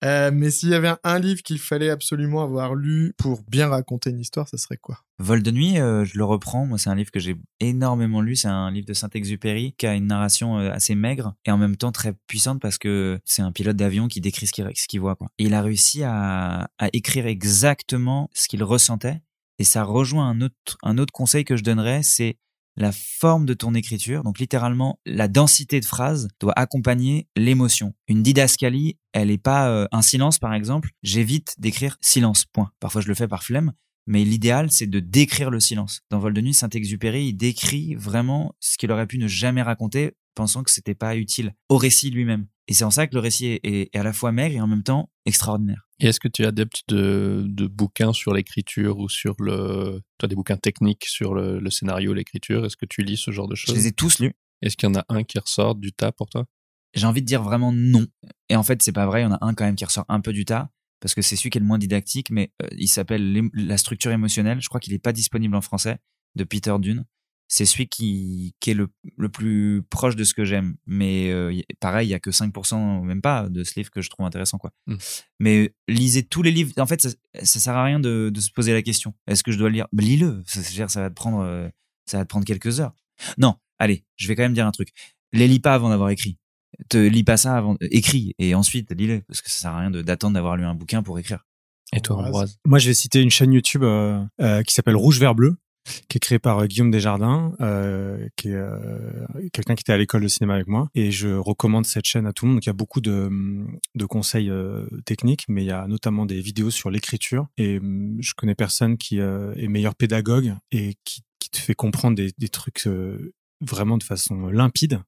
Euh, mais s'il y avait un livre qu'il fallait absolument avoir lu pour bien raconter une histoire, ça serait quoi? Vol de nuit, euh, je le reprends. Moi, c'est un livre que j'ai énormément lu. C'est un livre de Saint-Exupéry qui a une narration euh, assez maigre et en même temps très puissante parce que c'est un pilote d'avion qui décrit ce qu'il qu voit. Quoi. Et il a réussi à, à écrire exactement ce qu'il ressentait. Et ça rejoint un autre, un autre conseil que je donnerais, c'est la forme de ton écriture, donc littéralement la densité de phrases doit accompagner l'émotion. Une didascalie, elle est pas euh, un silence par exemple, j'évite d'écrire silence point. Parfois je le fais par flemme, Mais l'idéal, c'est de décrire le silence. Dans Vol de nuit, Saint-Exupéry, il décrit vraiment ce qu'il aurait pu ne jamais raconter, pensant que c'était pas utile au récit lui-même. Et c'est en ça que le récit est à la fois maigre et en même temps extraordinaire. Et est-ce que tu es adepte de, de bouquins sur l'écriture ou sur le, toi des bouquins techniques sur le, le scénario, l'écriture? Est-ce que tu lis ce genre de Je choses? les ai tous lus. Est-ce qu'il y en a un qui ressort du tas pour toi? J'ai envie de dire vraiment non. Et en fait, c'est pas vrai. Il y en a un quand même qui ressort un peu du tas parce que c'est celui qui est le moins didactique, mais euh, il s'appelle La structure émotionnelle. Je crois qu'il est pas disponible en français de Peter Dune. C'est celui qui, qui est le, le plus proche de ce que j'aime. Mais euh, pareil, il y a que 5%, même pas, de ce livre que je trouve intéressant. quoi. Mm. Mais lisez tous les livres. En fait, ça, ça sert à rien de, de se poser la question. Est-ce que je dois le lire? Bah, Lis-le. Ça, va te prendre, euh, ça va te prendre quelques heures. Non, allez, je vais quand même dire un truc. Les lis pas avant d'avoir écrit. Te lis pas ça avant, euh, écris et ensuite lis-le parce que ça sert à rien de- d'attendre d'avoir lu un bouquin pour écrire. Et toi, Ambroise? Ambroise Moi, je vais citer une chaîne YouTube euh, euh, qui s'appelle Rouge Vert Bleu, qui est créée par euh, Guillaume Desjardins, euh, qui est euh, quelqu'un qui était à l'école de cinéma avec moi. Et je recommande cette chaîne à tout le monde. Il y a beaucoup de, de conseils euh, techniques, mais il y a notamment des vidéos sur l'écriture. Et hum, je connais personne qui euh, est meilleur pédagogue et qui, qui te fait comprendre des, des trucs euh, vraiment de façon limpide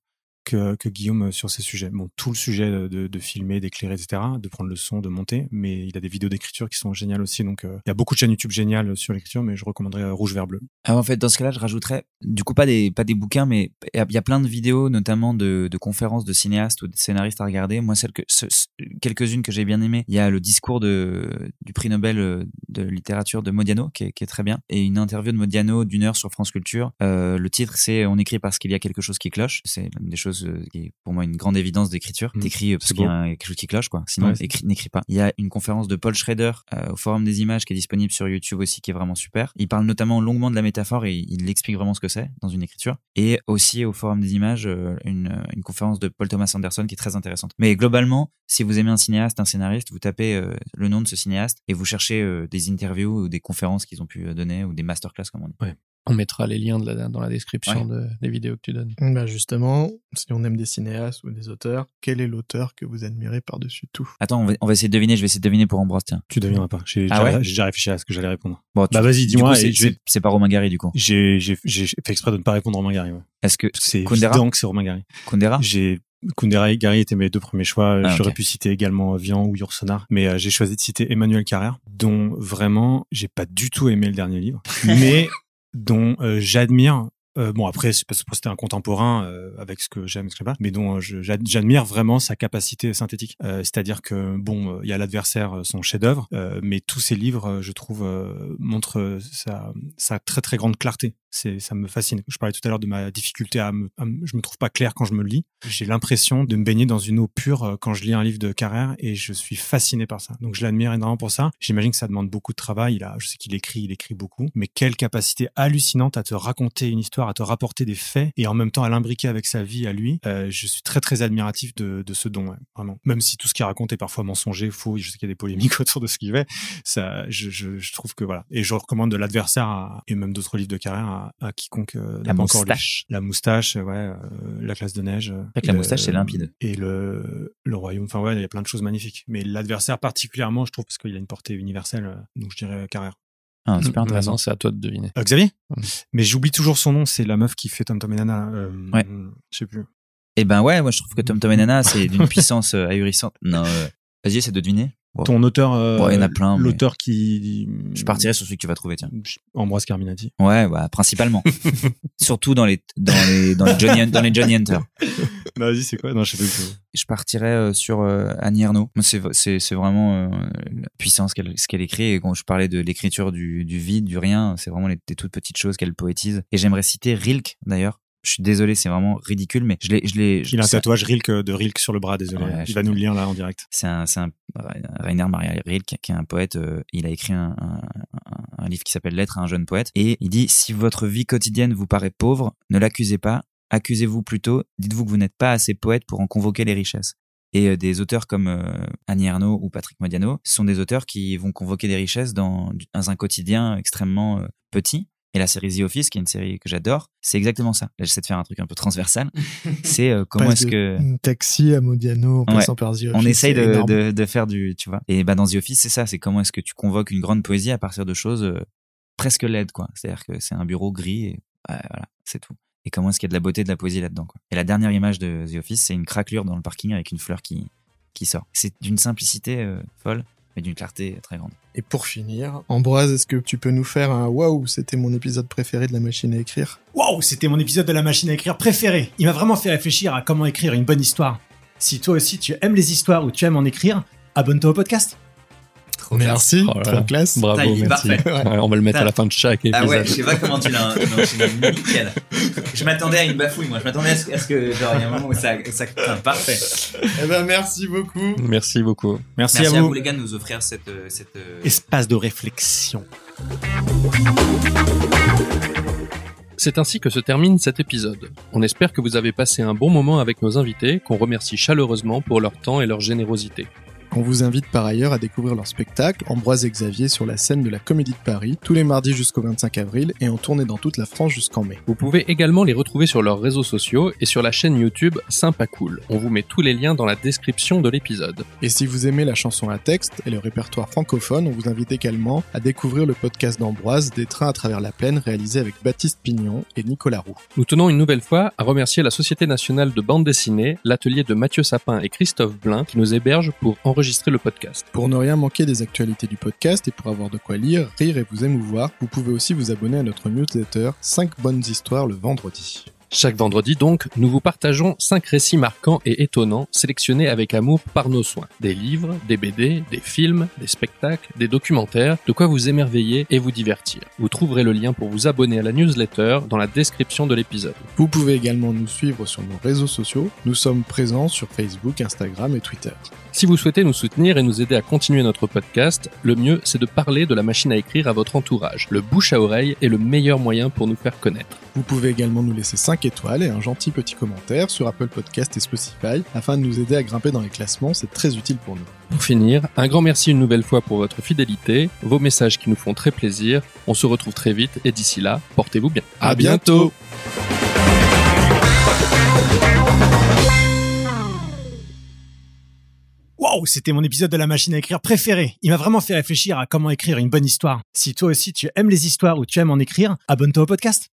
que, Guillaume euh, sur ces sujets. Bon, tout le sujet de, filmer, d'éclairer, etc., de prendre le son, de monter, mais il a des vidéos d'écriture qui sont géniales aussi. Donc, euh, il y a beaucoup de chaînes YouTube géniales sur l'écriture, mais je recommanderais euh, Rouge Vert Bleu. Ah, en fait, dans ce cas-là, je rajouterais, du coup, pas des, pas des bouquins, mais il y a- plein de vidéos, notamment de, conférences de cinéastes ou de scénaristes à regarder. Moi, celles que, quelques-unes que j'ai bien aimées, il y a le discours de, du prix Nobel de littérature de Modiano, qui est, très bien, et une interview de Modiano d'une heure sur France Culture. Le titre, c'est On écrit parce qu'il y a quelque chose qui cloche. C'est l'une des choses euh, qui est pour moi une grande évidence d'écriture. Mm. T'écris euh, parce qu'il y a quelque chose qui cloche, quoi. Sinon, Ouais, écris- n'écris pas. Il y a une conférence de Paul Schrader euh, au Forum des images qui est disponible sur YouTube aussi, qui est vraiment super. Il parle notamment longuement de la métaphore et il explique vraiment ce que c'est dans une écriture. Et aussi au Forum des images, euh, une, une conférence de Paul Thomas Anderson qui est très intéressante. Mais globalement, si vous aimez un cinéaste, un scénariste, vous tapez euh, le nom de ce cinéaste et vous cherchez des interviews ou des conférences qu'ils ont pu donner ou des masterclass comme on dit. On mettra les liens de la- dans la description de- des vidéos que tu donnes. Bah justement, si on aime des cinéastes ou des auteurs, quel est l'auteur que vous admirez par-dessus tout? Attends, on va, on va essayer de deviner. Je vais essayer de deviner pour Ambroise. Tiens. Tu devineras pas. J'ai Ah déjà, ouais? j'ai déjà réfléchi à ce que j'allais répondre. Bon, tu- Bah, vas-y, du dis-moi c'est- pas Romain Gary du coup. J'ai, fait exprès de ne pas répondre Romain Gary. Ouais. Est-ce que C'est Kundera évident que c'est Romain Gary. Kundera? J'ai Kundera et Gary étaient mes deux premiers choix. Ah, J'aurais pu citer également Vian ou Yourcenar, mais euh, j'ai choisi de citer Emmanuel Carrère, dont vraiment j'ai pas du tout aimé le dernier livre, mais dont euh, j'admire. euh, bon après c'est parce que c'était un contemporain euh, avec ce que j'aime ce que pas mais dont euh, j'admire vraiment sa capacité synthétique Euh, c'est-à-dire que bon euh, il y a l'adversaire son chef-d'œuvre mais tous ses livres je trouve montrent sa, sa très très grande clarté c'est ça me fascine. Je parlais tout à l'heure de ma difficulté à me, à je me trouve pas clair quand je me lis. J'ai l'impression de me baigner dans une eau pure euh, quand je lis un livre de Carrère et je suis fasciné par ça. Donc je l'admire énormément pour ça. J'imagine que ça demande beaucoup de travail. Il a je sais qu'il écrit il écrit beaucoup. Mais quelle capacité hallucinante à te raconter une histoire à te rapporter des faits et en même temps à l'imbriquer avec sa vie à lui. Euh, je suis très très admiratif de, de ce don vraiment. Même si tout ce qu'il raconte est parfois mensonger faux je sais qu'il y a des polémiques autour de ce qu'il fait ça je, je, je trouve que voilà. Et je recommande de l'adversaire et même d'autres livres de Carrère à quiconque euh, n'a La pas encore moustache. la moustache ouais euh, la classe de neige euh, que la le- moustache, c'est limpide. et le le royaume enfin ouais il y a plein de choses magnifiques mais l'adversaire particulièrement je trouve parce qu'il a une portée universelle euh, donc je dirais Carrère Ah, super intéressant. Maintenant, c'est à toi de deviner. euh, Xavier Mm. mais j'oublie toujours son nom c'est la meuf qui fait Tom Tom et Nana euh, Ouais. je sais plus Eh ben ouais, moi je trouve que Tom Tom et Nana c'est d'une puissance euh, ahurissante. Non, euh, vas-y, essaie de deviner. Ton auteur euh, Bon, il y en a plein, mais- l'auteur qui Je partirai sur celui que tu vas trouver, tiens. Ambroise Carminati Ouais, bah, principalement. Surtout dans les dans les dans les Johnny dans les Johnny Hunter. bah, vas-y c'est quoi? Non je sais plus Je partirais euh, sur euh, Annie Ernaux. C'est c'est c'est vraiment euh, la puissance qu'elle ce qu'elle écrit. Et quand je parlais de l'écriture du du vide, du rien, c'est vraiment les, des toutes petites choses qu'elle poétise. Et j'aimerais citer Rilke d'ailleurs. Je suis désolé, c'est vraiment ridicule, mais je l'ai je l'ai. il a un tatouage Rilke de Rilke sur le bras désolé Ouais, il va nous le lire là en direct c'est un, c'est un Rainer Maria Rilke qui est un poète. euh, il a écrit un, un, un- un livre qui s'appelle Lettre à un jeune poète et il dit si votre vie quotidienne vous paraît pauvre, ne l'accusez pas, accusez-vous plutôt. Dites-vous que vous n'êtes pas assez poète pour en convoquer les richesses. Et euh, des auteurs comme euh, Annie Ernaux ou Patrick Modiano sont des auteurs qui vont convoquer des richesses dans, dans un quotidien extrêmement euh, petit. Et la série The Office, qui est une série que j'adore, c'est exactement ça. Là, j'essaie de faire un truc un peu transversal. C'est euh, comment est-ce que Taxi à Modiano en Ouais. passant par The on Office, essaye c'est de, énorme. de, de faire du, tu vois. Et bah dans The Office, c'est ça, c'est comment est-ce que tu convoques une grande poésie à partir de choses euh, presque laide, quoi. C'est-à-dire que c'est un bureau gris et voilà, c'est tout. Et comment est-ce qu'il y a de la beauté, de la poésie là-dedans, quoi. Et la dernière image de The Office, c'est une craquelure dans le parking avec une fleur qui, qui sort. C'est d'une simplicité euh, folle, mais d'une clarté très grande. Et pour finir, Ambroise, est-ce que tu peux nous faire un waouh, c'était mon épisode préféré de la machine à écrire? Waouh, c'était mon épisode de la machine à écrire préféré. Il m'a vraiment fait réfléchir à comment écrire une bonne histoire. Si toi aussi tu aimes les histoires ou tu aimes en écrire, abonne-toi au podcast. Merci, Oh là trop là. classe. Bravo, Putain, il est merci. parfait. Ouais, on va le mettre à la fin de chaque épisode. Ah ouais, je sais pas comment tu l'as enchaîné. Nickel. Je m'attendais à une bafouille, moi. Je m'attendais à ce, à ce que, genre, il y a un moment où ça. ça putain, parfait. Eh ben, merci beaucoup. Merci beaucoup. Merci, Merci à à vous. vous, les gars, de nous offrir cette. euh, cette euh, Espace de réflexion. C'est ainsi que se termine cet épisode. On espère que vous avez passé un bon moment avec nos invités, qu'on remercie chaleureusement pour leur temps et leur générosité. On vous invite par ailleurs à découvrir leur spectacle, Ambroise et Xavier, sur la scène de la Comédie de Paris, tous les mardis jusqu'au 25 avril et en tournée dans toute la France jusqu'en mai. Vous pouvez également les retrouver sur leurs réseaux sociaux et sur la chaîne YouTube Sympa Cool. On vous met tous les liens dans la description de l'épisode. Et si vous aimez la chanson à texte et le répertoire francophone, on vous invite également à découvrir le podcast d'Ambroise, Des trains à travers la plaine, réalisé avec Baptiste Pignon et Nicolas Roux. Nous tenons une nouvelle fois à remercier la Société nationale de bande dessinée, l'atelier de Mathieu Sapin et Christophe Blin qui nous hébergent pour enregistrer Pour ne rien manquer des actualités du podcast et pour avoir de quoi lire, rire et vous émouvoir, vous pouvez aussi vous abonner à notre newsletter 5 bonnes histoires le vendredi. Chaque vendredi donc, nous vous partageons 5 récits marquants et étonnants sélectionnés avec amour par nos soins. Des livres, des BD, des films, des spectacles, des documentaires, de quoi vous émerveiller et vous divertir. Vous trouverez le lien pour vous abonner à la newsletter dans la description de l'épisode. Vous pouvez également nous suivre sur nos réseaux sociaux. Nous sommes présents sur Facebook, Instagram et Twitter. Si vous souhaitez nous soutenir et nous aider à continuer notre podcast, le mieux c'est de parler de la machine à écrire à votre entourage. Le bouche à oreille est le meilleur moyen pour nous faire connaître. Vous pouvez également nous laisser 5 étoiles et un gentil petit commentaire sur Apple Podcast et Spotify afin de nous aider à grimper dans les classements, c'est très utile pour nous. Pour finir, un grand merci une nouvelle fois pour votre fidélité, vos messages qui nous font très plaisir. On se retrouve très vite et d'ici là, portez-vous bien. À bientôt Waouh, c'était mon épisode de la machine à écrire préféré. Il m'a vraiment fait réfléchir à comment écrire une bonne histoire. Si toi aussi tu aimes les histoires ou tu aimes en écrire, abonne-toi au podcast.